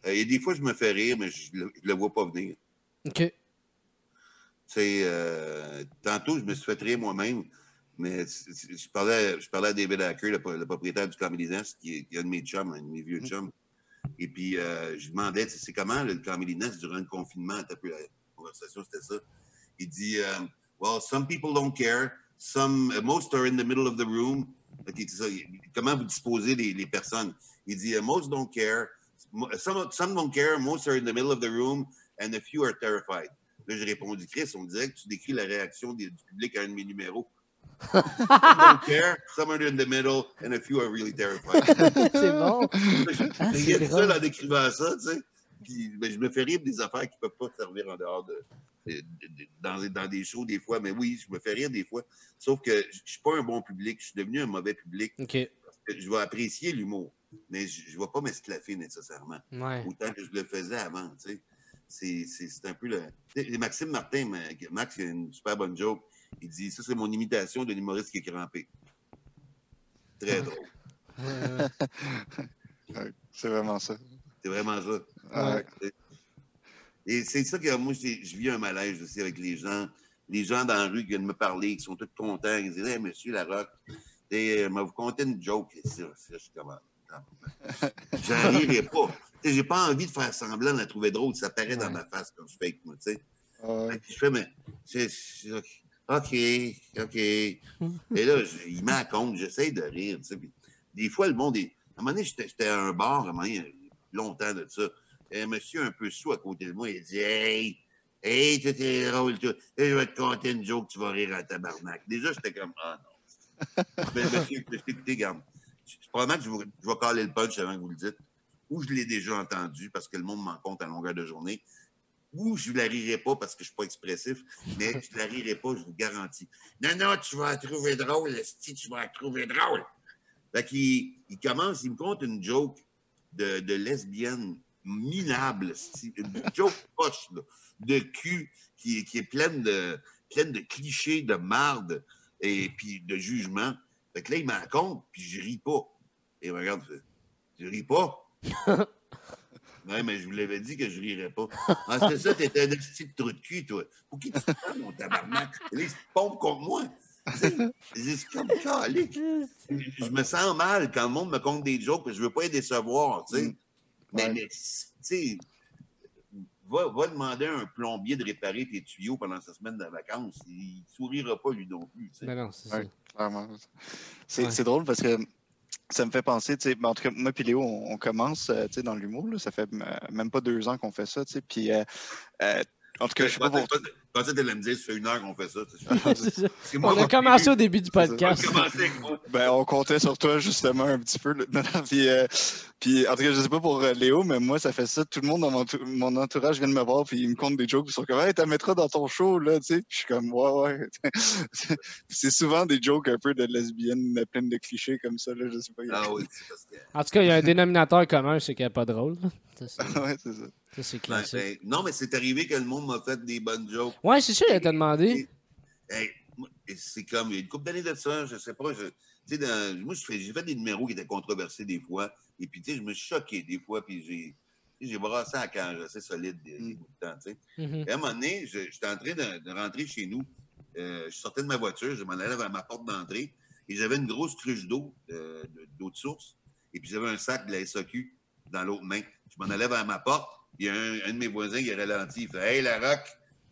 euh, Il y a des fois, je me fais rire, mais je ne le vois pas venir. OK. C'est euh, tantôt, je me suis fait rire moi-même, mais je parlais, je parlais à David Hacker, le, pro- le propriétaire du Nest, qui est, qui est un de mes chums, un de mes vieux chums. Et puis, euh, je lui demandais, tu sais, c'est comment le Nest durant le confinement? T'as pu- La conversation, c'était ça. Il dit, euh, well, some people don't care. Some, uh, most are in the middle of the room. Ok, c'est ça. Comment vous disposez les, les personnes? Il dit, uh, most don't care. Mo- Some, some don't care. Most are in the middle of the room. And a few are terrified. Là, j'ai répondu, Chris, on dirait que tu décris la réaction des- du public à un de mes numéros. *laughs* care, some are in the middle, and a few are really terrified. *laughs* c'est bon. *laughs* Ah, c'est il y a seul en décrivant ça, tu sais. Puis ben, je me fais rire des affaires qui ne peuvent pas servir en dehors de, de- de- dans, dans des shows des fois. Mais oui, je me fais rire des fois. Sauf que je ne suis pas un bon public. Je suis devenu un mauvais public. OK. Je vais apprécier l'humour, mais je ne vais pas m'esclaffer nécessairement Ouais. autant que je le faisais avant, tu sais. c'est un peu le. Maxime Martin, Max, il a une super bonne joke. Il dit Ça, c'est mon imitation de l'humoriste qui est crampé. Très drôle. c'est vraiment ça. C'est vraiment ça. Et c'est ça que moi, je vis un malaise aussi avec les gens. Les gens dans la rue qui viennent me parler, qui sont tous contents, ils disent hey, Monsieur Larocque, euh, vous compter une joke. je suis comme J'en rirai pas. J'ai pas envie de faire semblant de la trouver drôle. Ça paraît dans ma face quand je fake, moi, tu sais. Je fais, mais c'est. OK, OK. *laughs* Et là, il met à compte, j'essaie de rire. Tu sais. Des fois, le monde est. À un moment donné, j'étais à un bar, à un moment donné, longtemps de ça. un monsieur un peu sous à côté de moi, il dit Hey, hey, tu es drôle, toi. je vais te conter une joke, tu vas rire à tabarnak. Déjà, j'étais comme Ah non. *laughs* Mais monsieur, écoutez, garde. Probablement que je, vais, je vais caler le punch avant que vous le dites. Ou je l'ai déjà entendu parce que le monde m'en compte à longueur de journée. Ou je ne la rirai pas parce que je ne suis pas expressif, mais je ne la rirai pas, je vous garantis. Non, non, tu vas la trouver drôle, si tu vas la trouver drôle. Fait qu'il il commence, il me compte une joke de, lesbienne minable, une joke poche, de cul, qui, est pleine de, clichés, de marde et puis de jugement. Fait que là, il m'en compte, puis je ris pas. Et regarde, je ris pas. *laughs* Oui, mais je vous l'avais dit que je rirais pas. Ah, c'est ça, t'étais un petit trou de cul, toi. Pour qui tu te prends, mon tabarnak? Là, il se pompe contre moi. C'est comme calique. Je me sens mal quand le monde me compte des jokes, je veux pas les décevoir, tu sais. Mm. Mais, tu sais, va, va, demander à un plombier de réparer tes tuyaux pendant sa semaine de vacances. Il sourira pas, lui non plus. Mais non, c'est ça. Clairement. C'est drôle parce que ça me fait penser, tu sais, ben, en tout cas, moi et Léo, on, commence, euh, tu sais, dans l'humour, ça fait même pas deux ans qu'on fait ça, tu sais, puis euh, euh, en tout cas, je sais pas pour tu me dire, ça fait une heure qu'on fait ça. *laughs* on a commencé au début du podcast. Ben, on comptait sur toi, justement, un petit peu. *laughs* puis, euh, puis, en tout cas, je sais pas pour euh, Léo, mais moi, ça fait ça. Tout le monde dans mon, entourage vient de me voir, puis ils me comptent des jokes. Ils sont comme, hey, t'as mettra dans ton show, là, tu sais. je suis comme, ouais, ouais. *laughs* c'est souvent des jokes un peu de lesbiennes pleines de clichés comme ça, là, je sais pas. Ah oui, En tout cas, il y a un dénominateur commun, c'est qu'elle n'est pas drôle. ouais, c'est ça. Ça, c'est classique. Ben, non, mais c'est arrivé que le monde m'a fait des bonnes jokes. Ouais, c'est sûr, il t'a demandé. c'est comme, une couple d'années de ça, je sais pas. Je, dans, moi, j'ai fait des numéros qui étaient controversés des fois. Et puis, tu sais, je me suis choqué des fois. Puis, j'ai, j'ai brassé à cage assez solide des, mm. bouts de temps, tu sais. Mm-hmm. À un moment donné, j'étais en train de, rentrer chez nous. Euh, je sortais de ma voiture, je m'en allais vers ma porte d'entrée. Et j'avais une grosse cruche d'eau, euh, d'eau de source. Et puis, j'avais un sac de la SAQ dans l'autre main. Je m'en allais vers ma porte. Il y a un, de mes voisins qui a ralenti. Il fait Hey, la rock,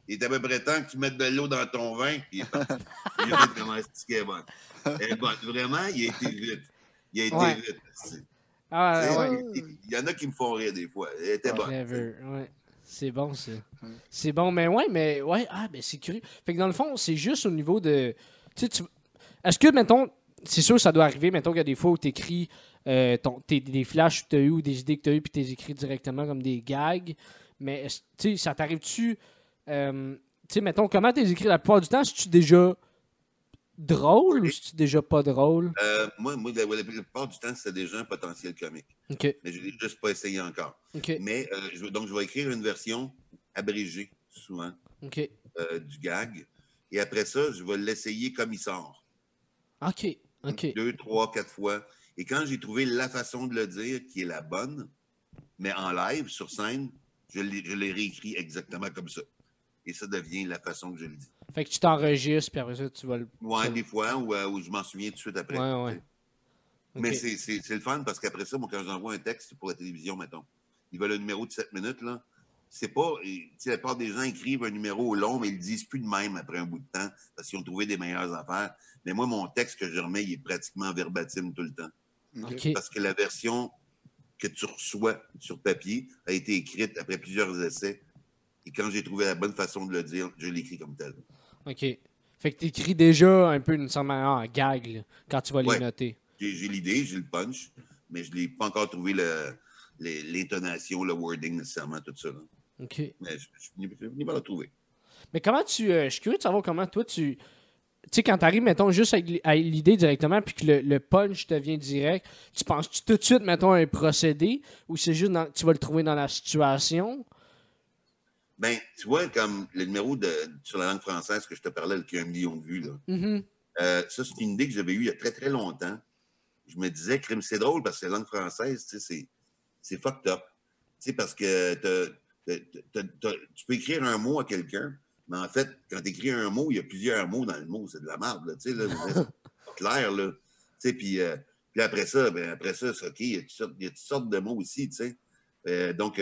il est à peu près temps que tu mettes de l'eau dans ton vin. Puis il est parti. *laughs* il a fait comment est bon. Et bon. Vraiment, il a été vite. Il a été vite. Ah, ouais. Il, y en a qui me font rire des fois. Il était bon. Ouais. C'est bon, ça. C'est bon, mais ouais, mais ouais, ah, ben c'est curieux. Fait que dans le fond, c'est juste au niveau de. Tu sais, Est-ce que, mettons, c'est sûr, ça doit arriver, mettons qu'il y a des fois où tu écris euh, des flashs que tu as eu ou des idées que tu as eues, puis tu les écris directement comme des gags. Mais ça t'arrive-tu. Euh, tu sais, mettons, comment tu les écris la plupart du temps? Es-tu déjà drôle ou es-tu déjà pas drôle? Euh, moi, moi, la, plupart du temps, c'est déjà un potentiel comique. Mais je l'ai juste pas essayé encore. Mais donc, je vais écrire une version abrégée, souvent, du gag. Et après ça, je vais l'essayer comme il sort. OK. OK. Deux, trois, quatre fois. Et quand j'ai trouvé la façon de le dire qui est la bonne, mais en live, sur scène, je l'ai réécrit exactement comme ça. Et ça devient la façon que je le dis. Fait que tu t'enregistres, puis après ça, tu vas le. Ouais, des fois, euh, ou, je m'en souviens tout de suite après. Ouais, ouais. Mais c'est le fun parce qu'après ça, moi, quand j'envoie un texte pour la télévision, mettons, ils veulent un numéro de 7 minutes, là. C'est pas. La plupart des gens écrivent un numéro long, mais ils le disent plus de même après un bout de temps parce qu'ils ont trouvé des meilleures affaires. Mais moi, mon texte que je remets, il est pratiquement verbatim tout le temps. Parce que la version que tu reçois sur papier a été écrite après plusieurs essais. Et quand j'ai trouvé la bonne façon de le dire, je l'écris comme tel. OK. Fait que tu écris déjà un peu une sorte en gag quand tu vas les noter. J'ai l'idée, j'ai le punch, mais je n'ai pas encore trouvé l'intonation, le, wording nécessairement, tout ça. OK. Mais je n'ai pas le trouver. Mais comment tu. Euh, je suis curieux de savoir comment toi tu tu sais, quand tu arrives, mettons, juste à l'idée directement, puis que le, punch devient direct, tu penses-tu tout de suite, mettons, à un procédé, ou c'est juste, tu vas le trouver dans la situation? Ben, tu vois, comme le numéro de, sur la langue française que je te parlais, qui a un million de vues, là. Mhm. Euh, ça, c'est une idée que j'avais eue il y a très, très longtemps. Je me disais, crime, c'est drôle parce que la langue française, tu sais, c'est, fucked up. Tu sais, parce que tu peux écrire un mot à quelqu'un, mais en fait, quand tu écris un mot, il y a plusieurs mots dans le mot. C'est de la merde, là, tu sais, là. C'est clair, là. Tu sais, puis, euh, puis après ça, ben, après ça, c'est OK, il y a toutes sortes, il y a toutes sortes de mots aussi, tu sais. Euh, donc,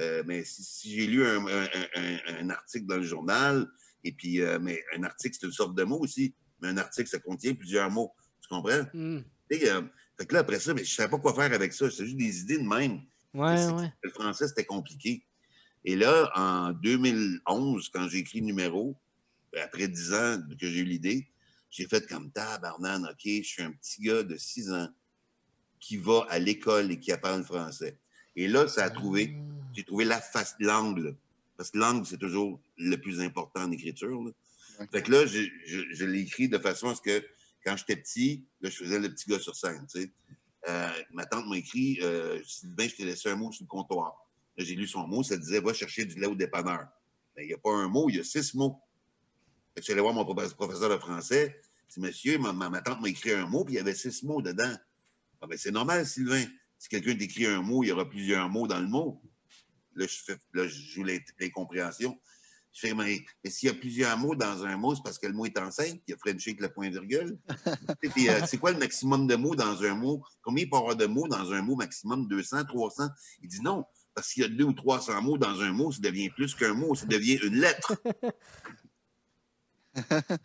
euh, mais si, si j'ai lu un, un- un- un article dans le journal, et puis, euh, mais un article, c'est une sorte de mot aussi, mais un article, ça contient plusieurs mots. Tu comprends? Mm. Tu sais, euh, fait que là, après ça, mais je ne savais pas quoi faire avec ça. C'était juste des idées de même. Ouais, C'est- ouais. Le français, c'était compliqué. Et là, en 2011, quand j'ai écrit le numéro, ben, après 10 ans que j'ai eu l'idée, j'ai fait comme tabarnan, OK, je suis un petit gars de 6 ans qui va à l'école et qui apprend le français. Et là, ça a trouvé, j'ai trouvé la face, l'angle. Parce que l'angle, c'est toujours le plus important en écriture. là. Fait que là, je, je, je l'ai écrit de façon à ce que quand j'étais petit, là, je faisais le petit gars sur scène. tu sais. Euh, ma tante m'a écrit euh, Sylvain, je t'ai laissé un mot sur le comptoir. J'ai lu son mot, ça disait Va chercher du lait au dépanneur. Ben, il n'y a pas un mot, il y a six mots. Je suis allé voir mon profe- professeur de français. Dis Monsieur, ma, ma- ma tante m'a écrit un mot, puis il y avait six mots dedans. Ah, ben, c'est normal, Sylvain. Si quelqu'un t'écrit un mot, il y aura plusieurs mots dans le mot. Là, je, fais, là, je joue l'incompréhension. Je fais, mais, mais s'il y a plusieurs mots dans un mot, c'est parce que le mot est enceinte, il y a Frenché avec le point virgule. *laughs* Et puis, euh, c'est quoi le maximum de mots dans un mot? Combien il peut y avoir de mots dans un mot maximum? 200, 300? Il dit non, parce qu'il y a deux ou 300 mots dans un mot, ça devient plus qu'un mot, ça devient une lettre. *laughs*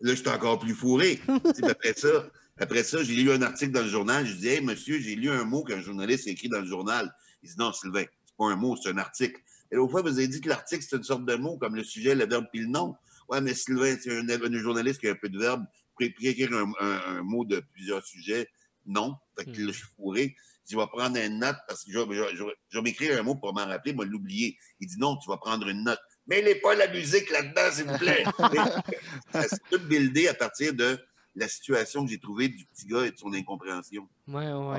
Là, j'étais encore plus fourré. Après ça, après ça, j'ai lu un article dans le journal. Je dis, hey, monsieur, j'ai lu un mot qu'un journaliste a écrit dans le journal. Il dit, non, Sylvain, c'est pas un mot, c'est un article. Et l'autre fois, vous avez dit que l'article, c'est une sorte de mot, comme le sujet, le verbe puis le nom. Ouais, mais Sylvain, c'est un, un journaliste qui a un peu de verbe. Pour écrire un, un- un mot de plusieurs sujets, non. Fait que là, je suis fourré. Je vais prendre une note parce que je, vais- je vais- je vais- je vais m'écrire un mot pour m'en rappeler, moi l'oublier. Il dit non, tu vas prendre une note. Mêlez pas la musique là-dedans, s'il vous plaît. *laughs* ça s'est tout buildé à partir de la situation que j'ai trouvée du petit gars et de son incompréhension. Ouais, ouais.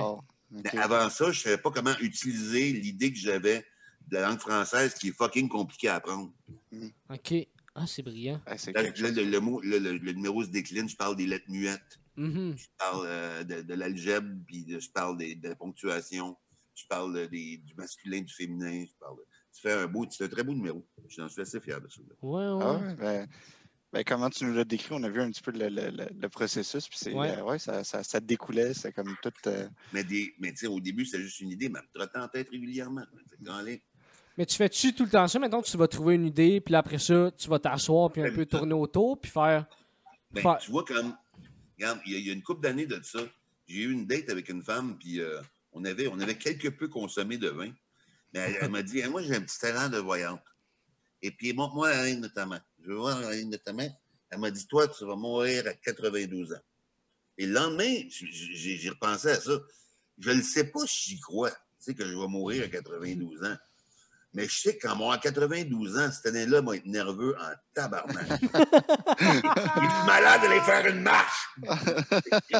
Mais OK. avant ça, je ne savais pas comment utiliser l'idée que j'avais de la langue française qui est fucking compliquée à apprendre. OK. Ah, c'est brillant. Ah, c'est Là, le, le mot, le- le numéro se décline, je parle des lettres muettes, Mhm. je parle euh, de, de l'algèbre, puis de- je parle des- de la ponctuation, je parle des- du masculin, du féminin, je parle. de- Tu fais un beau, fais un très beau numéro. J'en suis assez fier de ça. Ouais, ouais. Ah ouais, ben, ben, comment tu nous l'as décrit, on a vu un petit peu le, le- le- le processus, puis c'est, Ouais. euh, ouais, ça, ça, ça découlait, c'est comme tout. euh, Mais, des, mais tu sais, au début, c'était juste une idée, mais elle me trottait en tête régulièrement. Dans les- Mais tu fais-tu tout le temps ça? Maintenant, tu vas trouver une idée, puis après ça, tu vas t'asseoir, puis un peu tourner autour, puis faire. Ben, Faire- tu vois, comme, regarde, il y, a- il y a une couple d'années de ça, j'ai eu une date avec une femme, puis euh, on, avait, on avait quelque peu consommé de vin. Mais elle, elle m'a dit, Hey, moi, j'ai un petit talent de voyante. Et puis, montre-moi la reine de ta main. Je veux voir la reine de ta main. Elle m'a dit, toi, tu vas mourir à 92 ans. Et le lendemain, j'ai repensé à ça. Je ne sais pas si j'y crois, tu sais, que je vais mourir à 92 ans. Mais je sais qu'en moi, à 92 ans, cette année-là, moi, être nerveux en tabarnak. *laughs* Il est malade d'aller faire une marche.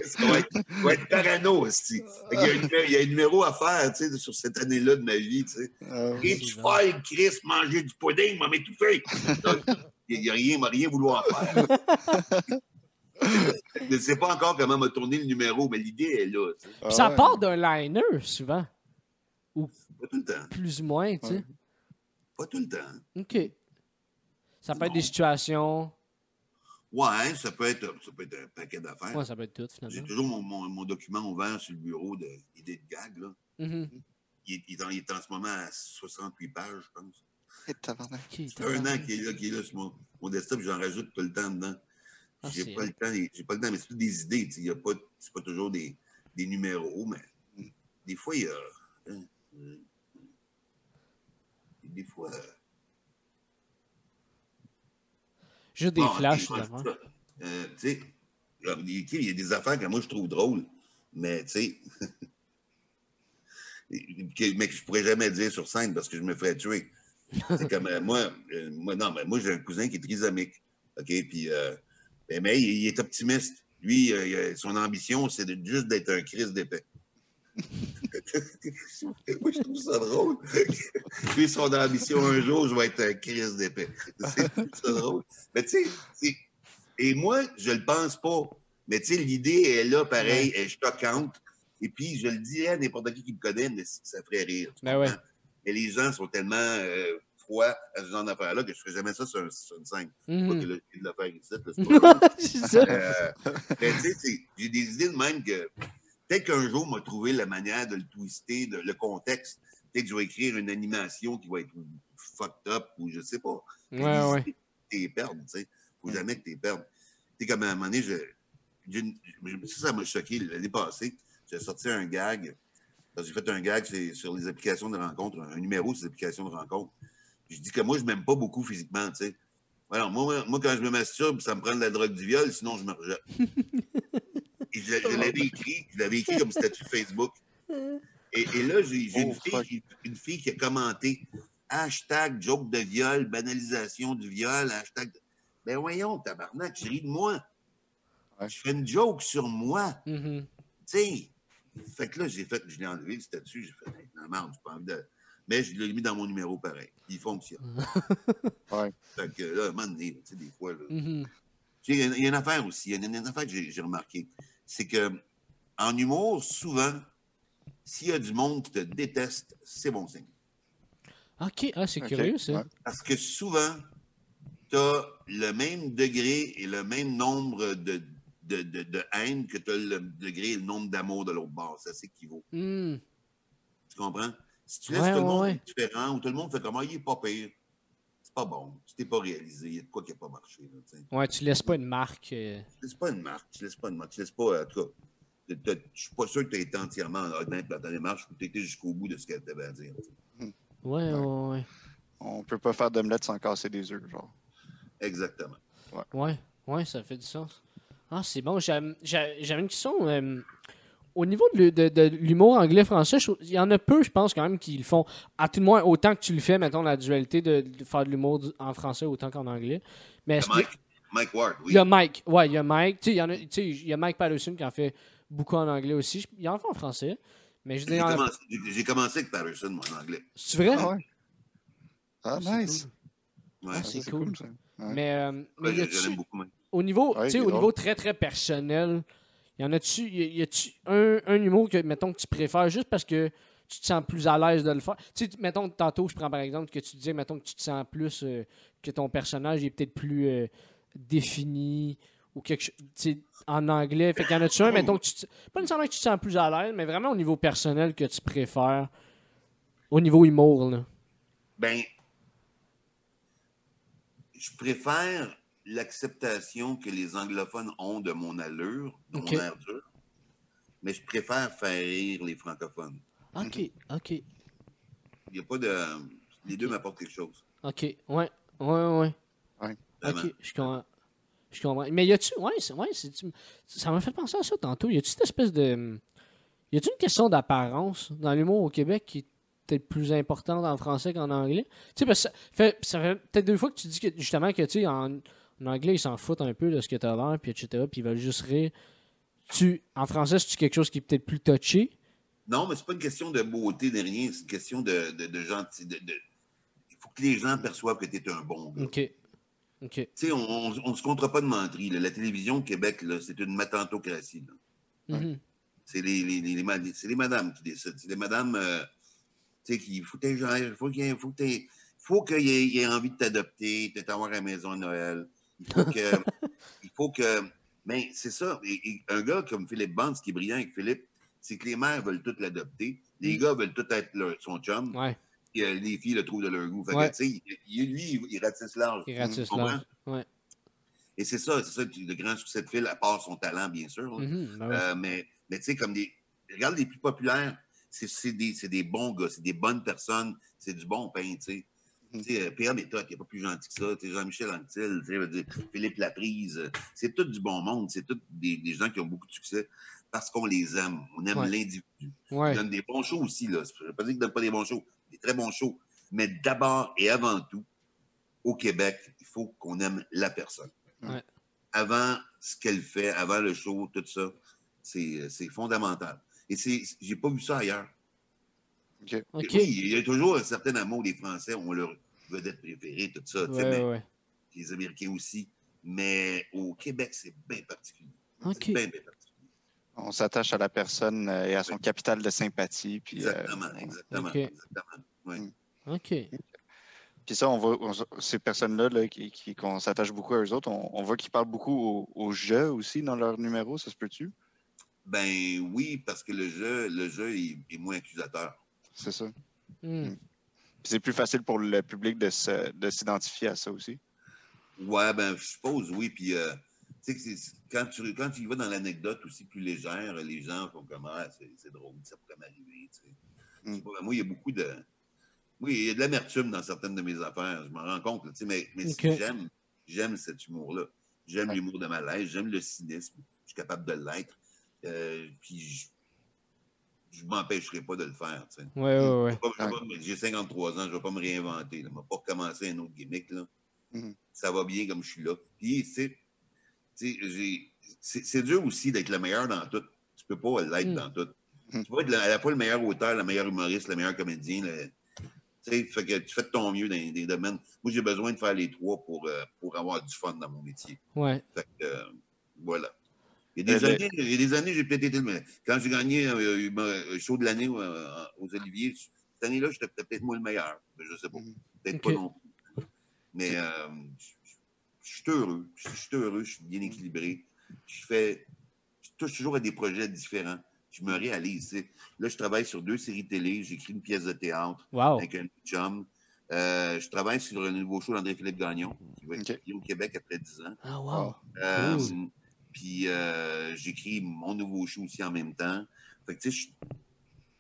Ça va être, être parano, aussi. Il y, a une- il y a un numéro à faire, tu sais, sur cette année-là de ma vie, tu sais. euh, Et tu fais, Chris, manger du pudding, m'a m'étouffer. *laughs* Il n'y a rien, il m'a rien vouloir faire. *laughs* Je ne sais pas encore comment m'a tourné le numéro, mais l'idée est là, tu sais. ah Puis ça ouais. part d'un liner, souvent. Pas tout le temps. Plus ou moins, tu sais. Ouais. Pas tout le temps. OK. Ça peut être des situations. Ouais, ça peut être, ça peut être un paquet d'affaires. Ouais, ça peut être tout, J'ai finalement. toujours mon, mon- mon document ouvert sur le bureau de idées de gag, là. Mhm. Il est, il est en, il est en ce moment à 68 pages, je pense. *laughs* Fait un an qu'il est là, qu'il est là sur mon, mon desktop, j'en rajoute tout le temps dedans. Ah, j'ai c'est- pas le temps, j'ai pas le temps, mais c'est des idées. tu sais, Il y a pas, c'est pas toujours des, des numéros, mais des fois, il y a. hein, euh, des fois. euh, Juste des bon, flashs, finalement. euh, tu sais, là, il y a des affaires que moi je trouve drôles, mais tu sais. *laughs* que- mais que je pourrais jamais dire sur scène parce que je me ferais tuer. C'est comme euh, moi, euh, moi, non, mais moi j'ai un cousin qui est trisomique. OK? Puis, euh, ben, mais il, il est optimiste. Lui, son ambition, c'est de- juste d'être un Christ d'épais. *laughs* Moi, je trouve ça drôle. *laughs* Lui, son ambition, un jour, je vais être un crise d'épée. C'est ça drôle. Mais tu sais, et moi, je le pense pas. Mais tu sais, l'idée est là, pareil, elle est choquante. Et puis, je le dirais à n'importe qui qui me connaît, mais ça ferait rire. Ben ouais. Mais les gens sont tellement euh, froids à ce genre d'affaires-là que je ne ferais jamais ça sur, un, sur une scène. Mhm. Pas que là, je de le faire ici, *laughs* c'est ça. Euh, tu sais, j'ai des idées de même que peut-être qu'un jour, m'a trouvé la manière de le twister, de, le contexte. Peut-être que je vais écrire une animation qui va être fucked up ou je sais pas. Ouais, ouais. Tu t'es perdre, tu sais. Faut jamais que tu perdes. Tu sais, comme à un moment donné, je, ça, ça m'a choqué l'année passée. J'ai sorti un gag. J'ai fait un gag sur les applications de rencontre, un numéro sur les applications de rencontre. Je dis que moi, je m'aime pas beaucoup physiquement, tu sais. Alors, moi, moi, quand je me masturbe, ça me prend de la drogue du viol, sinon je me rejette. Et je, je l'avais écrit, je l'avais écrit comme statut Facebook. Et, et là, j'ai une, Oh, une fille qui a commenté hashtag joke de viol, banalisation du viol, hashtag. Ben voyons, tabarnak, je ris de moi. Je fais une joke sur moi. Mhm. Tu sais. Fait que là, j'ai fait, je l'ai enlevé le statut, j'ai fait, non, merde, j'ai pas envie de. Mais je l'ai mis dans mon numéro pareil. Il fonctionne. *laughs* Ouais. Fait que là, à un moment donné, tu sais, des fois, là, Mhm. sais, Il y, a- il y a une affaire aussi, il y a une, une affaire que j'ai remarqué. C'est que en humour, souvent, s'il y a du monde qui te déteste, c'est bon signe. OK, ah, c'est curieux, ça. ouais. Parce que souvent, tu as le même degré et le même nombre de, de, de, de haine que tu as le degré et le nombre d'amour de l'autre bord. Ça s'équivaut. Hmm. Tu comprends? Si tu laisses Ouais, tout le ouais, monde ouais. différent ou tout le monde fait comment il est pas pire, c'est pas bon. Tu t'es pas réalisé. Il y a de quoi qui n'a pas marché. là. Ouais, tu laisses pas une marque. euh, Tu laisses pas une marque. Tu laisses pas une marque. Tu laisses pas, en tout cas. t'as- t'as- Je suis pas sûr que tu as été entièrement honnête dans ta démarche ou que tu été jusqu'au bout de ce qu'elle t'avait à dire. tu sais. Ouais, ouais, ouais. On peut pas faire d'omelette sans casser des œufs, genre. Exactement. Ouais, ouais, ça fait du sens. Ah, c'est bon. J'avais une question. euh, au niveau de, l'hu- de- de l'humour anglais-français, il y en a peu, je pense, quand même, qui le font. À tout le moins, autant que tu le fais, mettons, la dualité de, de faire de l'humour en français autant qu'en anglais. Mais est-ce que- Mike, Mike Ward, oui. il y a Mike. Ouais, il y a Mike. Tu sais, il y, en a- il y a Mike Patterson qui en fait beaucoup en anglais aussi. Je- Il en fait en français. Mais je dis, J'ai en- commencé, commencé avec Patterson, moi, en anglais. c'est vrai? Ah ouais. Ah, C'est nice. Ouais. Ah, Ah, c'est cool. ça. Ouais. Mais, euh, mais Ouais, y je, a-tu- je l'aime beaucoup, au niveau, Ouais, il au drôle. niveau très très personnel, y en a-tu, y, a-tu un, un humour que, mettons, que tu préfères juste parce que tu te sens plus à l'aise de le faire? Tu mettons, tantôt, je prends par exemple que tu disais, mettons, que tu te sens plus, euh, que ton personnage est peut-être plus euh, défini ou quelque chose, en anglais. Fait qu'il y en a-tu un, mettons, que tu te- pas nécessairement que tu te sens plus à l'aise, mais vraiment au niveau personnel que tu préfères, au niveau humour, là? Ben, je préfère l'acceptation que les anglophones ont de mon allure, de mon air dur, mais je préfère faire rire les francophones. OK, OK, Il n'y a pas de. Les deux m'apportent quelque chose. OK. Ouais, ouais, ouais. Vraiment. Ok, je comprends. Je comprends. Mais y a-tu. Ouais, c'est- ouais c'est, ça m'a fait penser à ça tantôt. Y a-tu cette espèce de. Y a-tu une question d'apparence dans l'humour au Québec qui est peut-être plus importante en français qu'en anglais? Tu sais, parce que ça fait, ça fait peut-être deux fois que tu dis que justement que, tu sais, en, en anglais, ils s'en foutent un peu de ce que tu as l'air, puis etc., puis ils veulent juste rire. Tu, en français, c'est-tu quelque chose qui est peut-être plus touché? Non, mais c'est pas une question de beauté de rien, c'est une question de, de, de gentil. De, de- Il faut que les gens perçoivent que tu es un bon gars. Ok. Ok. Tu sais, on ne se comptera pas de menterie. là. La télévision au Québec, là, c'est une matantocratie. Mhm. C'est les, les, les, les ma- c'est les madames qui décident. C'est les madames, euh, tu sais, qui faut que genre, faut qu'il faut faut qu'il ait, il ait envie de t'adopter, de t'avoir à la maison à Noël. Il faut que, *laughs* il faut que, mais c'est ça. Et- et un gars comme Philippe Bond, ce qui est brillant avec Philippe, c'est que les mères veulent toutes l'adopter. Les Mm. gars veulent tout être leur- son chum. Ouais, Et, euh, les filles le trouvent de leur goût. Fait Ouais. lui, il, il ratisse large. il ratisse large. Ouais. Et c'est ça, c'est ça le grand succès de Phil, à part son talent, bien sûr. Mhm, ben. Euh, mais mais tu sais, comme des. Regarde les plus populaires, c'est des, c'est des bons gars, c'est des bonnes personnes, c'est du bon pain, tu sais. Euh, Pierre Méthode, qui n'est pas plus gentil que ça. Tu sais, Jean-Michel Anctil, tu sais, je veux dire, Philippe Laprise. euh, C'est tout du bon monde. C'est tous des, des gens qui ont beaucoup de succès parce qu'on les aime. On aime Ouais. l'individu. Ouais. Ils donnent des bons shows aussi. Là. Je ne veux pas dire qu'ils ne donnent pas des bons shows. Des très bons shows. Mais d'abord et avant tout, au Québec, il faut qu'on aime la personne. Ouais. Avant ce qu'elle fait, avant le show, tout ça, c'est c'est fondamental. Et c'est, j'ai pas vu ça ailleurs. Oui, il y a toujours un certain amour des Français, on leur vedette préférée, tout ça, tu sais, Ouais, mais ouais, les Américains aussi. Mais au Québec, c'est bien particulier. C'est bien, bien particulier. On s'attache à la personne euh, et à son capital de sympathie. Puis, euh, Exactement, exactement. OK. exactement. Ouais. Mm. OK. Puis ça, on voit on- ces personnes-là là, qui, qui- qu'on s'attache beaucoup à eux autres, on, on voit qu'ils parlent beaucoup au, au jeu aussi dans leur numéro, ça se peut-tu? Ben oui, parce que le jeu, le jeu est, est moins accusateur. C'est ça. Hmm. Puis c'est plus facile pour le public de, se- de s'identifier à ça aussi. Ouais, ben, je suppose, oui. Puis, euh, tu sais, quand tu, quand tu y vas dans l'anecdote aussi plus légère, les gens font comme, ah, c'est, c'est drôle, ça pourrait m'arriver, tu sais. Mm. Pas, Moi, il y a beaucoup de. Oui, il y a de l'amertume dans certaines de mes affaires, je m'en rends compte, tu sais, mais, mais j'aime, j'aime cet humour-là. J'aime Ouais. l'humour de malaise, j'aime le cynisme, je suis capable de l'être. Euh, puis, je, je m'empêcherai pas de le faire, tu sais. Ouais, ouais, ouais. J'ai 53 ans, je ne vais pas me réinventer. Je ne vais pas recommencer un autre gimmick. Là. Mhm. Ça va bien comme je suis là. Puis, tu sais, tu sais, j'ai- c'est c'est dur aussi d'être le meilleur dans tout. Tu peux pas l'être Mhm. dans tout. Mhm. Tu peux être à la fois le meilleur auteur, le meilleur humoriste, le meilleur comédien. le- fait que tu fais de ton mieux dans des domaines. Moi, j'ai besoin de faire les trois pour, euh, pour avoir du fun dans mon métier. Ouais. Fait que, euh, voilà. Il y a des Euh, années, il y a des années, j'ai peut-être été le Quand j'ai gagné euh, un show de l'année euh, aux Oliviers, cette année-là, j'étais peut-être moi le meilleur. Mais Je sais pas. Mhm. Peut-être pas non plus. Mais euh, je suis heureux. Je suis heureux, je suis bien équilibré. Je fais. Je touche toujours à des projets différents. Je me réalise. Là, je travaille sur deux séries télé, j'écris une pièce de théâtre Wow. avec un chum. Euh, je travaille sur un nouveau show d'André-Philippe Gagnon, qui va être Ok. publié au Québec après 10 ans. Ah, wow. Euh, Cool. Puis euh, j'écris mon nouveau show aussi en même temps. Fait que tu sais, je suis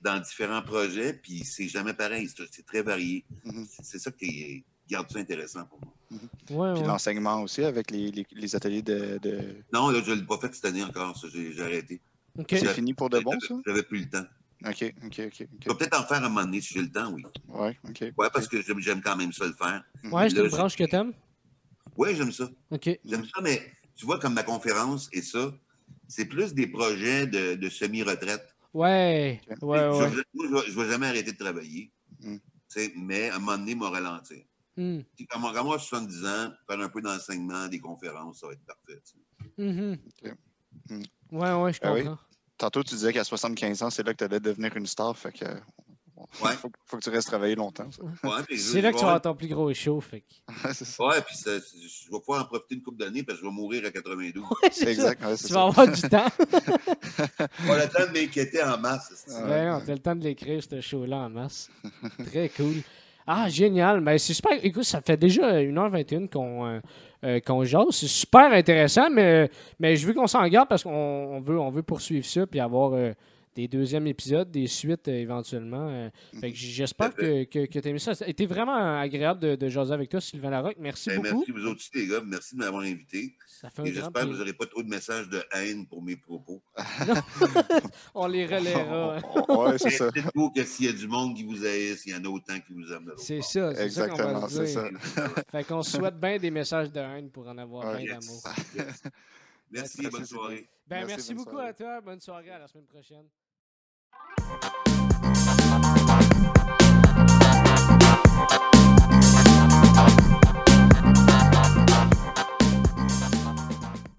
dans différents projets, puis c'est jamais pareil. C'est c'est très varié. Mhm. C'est c'est ça qui garde ça intéressant pour moi. Ouais, Puis ouais. l'enseignement aussi avec les, les- les ateliers de. de- Non, là, je ne l'ai pas fait cette année encore, ça. J'ai arrêté. OK. C'est fini pour de bon, ça? J'avais- plus le temps. OK, OK, OK. Je vais peut-être en faire un moment donné si j'ai le temps, oui. Ouais, OK. Ouais, parce que j'aime j'aime quand même ça le faire. Ouais, c'est Là, une j'ai- branche que t'aimes? Oui, j'aime ça. OK. J'aime ça, mais tu vois, comme ma conférence et ça, c'est plus des projets de, de semi-retraite. Ouais. Ouais, Je- ouais. je- moi, je ne vais jamais arrêter de travailler. Mm. Sais, Mais à un moment donné, il m'a ralentir. Hmm. Tu sais, Quand moi, moi, j'ai 70 ans, faire un peu d'enseignement, des conférences, ça va être parfait. Ok. Hmm. Ouais, ouais, je Ah oui. comprends. Tantôt, tu disais qu'à 75 ans, c'est là que tu allais devenir une star. Fait que. Ouais. Faut, faut que tu restes travailler longtemps. Ouais, C'est là que tu vas avoir ton plus gros show. Fait. *laughs* Ouais, puis ça- je vais pouvoir en profiter une couple d'années parce que je vais mourir à 92. *laughs* Ouais, c'est ça. Exact, Tu ça. vas avoir du temps. *laughs* Pas le temps de m'inquiéter en masse. c'est- Ouais. Ouais, on a le temps de l'écrire, ce show-là, en masse. Très cool. Ah, génial. Ben, c'est super. Écoute, ça fait déjà 1h21 qu'on euh, euh, qu'on jase. C'est super intéressant, mais, mais je veux qu'on s'en garde parce qu'on on veut, on veut poursuivre ça puis avoir euh, des deuxièmes épisodes, des suites euh, éventuellement. euh. Fait que j'espère que, que, que tu as aimé ça. Ça a été vraiment agréable de, de jaser avec toi, Sylvain Larocque. Merci Ben, beaucoup. merci vous aussi, les gars. Merci de m'avoir invité. Ça fait un Et grand j'espère que vous n'aurez pas trop de messages de haine pour mes propos. *laughs* *laughs* On les relaiera. *laughs* ouais, c'est ça. Dites-vous que s'il y a du monde qui vous haïsse, il y en a autant qui vous aiment C'est ça, c'est ça qu'on va Exactement, c'est dire. ça. Fait qu'on se souhaite bien des messages de haine pour en avoir Ouais. bien Yes. d'amour. Yes. Merci, Merci, bonne soirée. Ben, merci, Merci, bonne beaucoup soirée. à toi. Bonne soirée. À la semaine prochaine. Música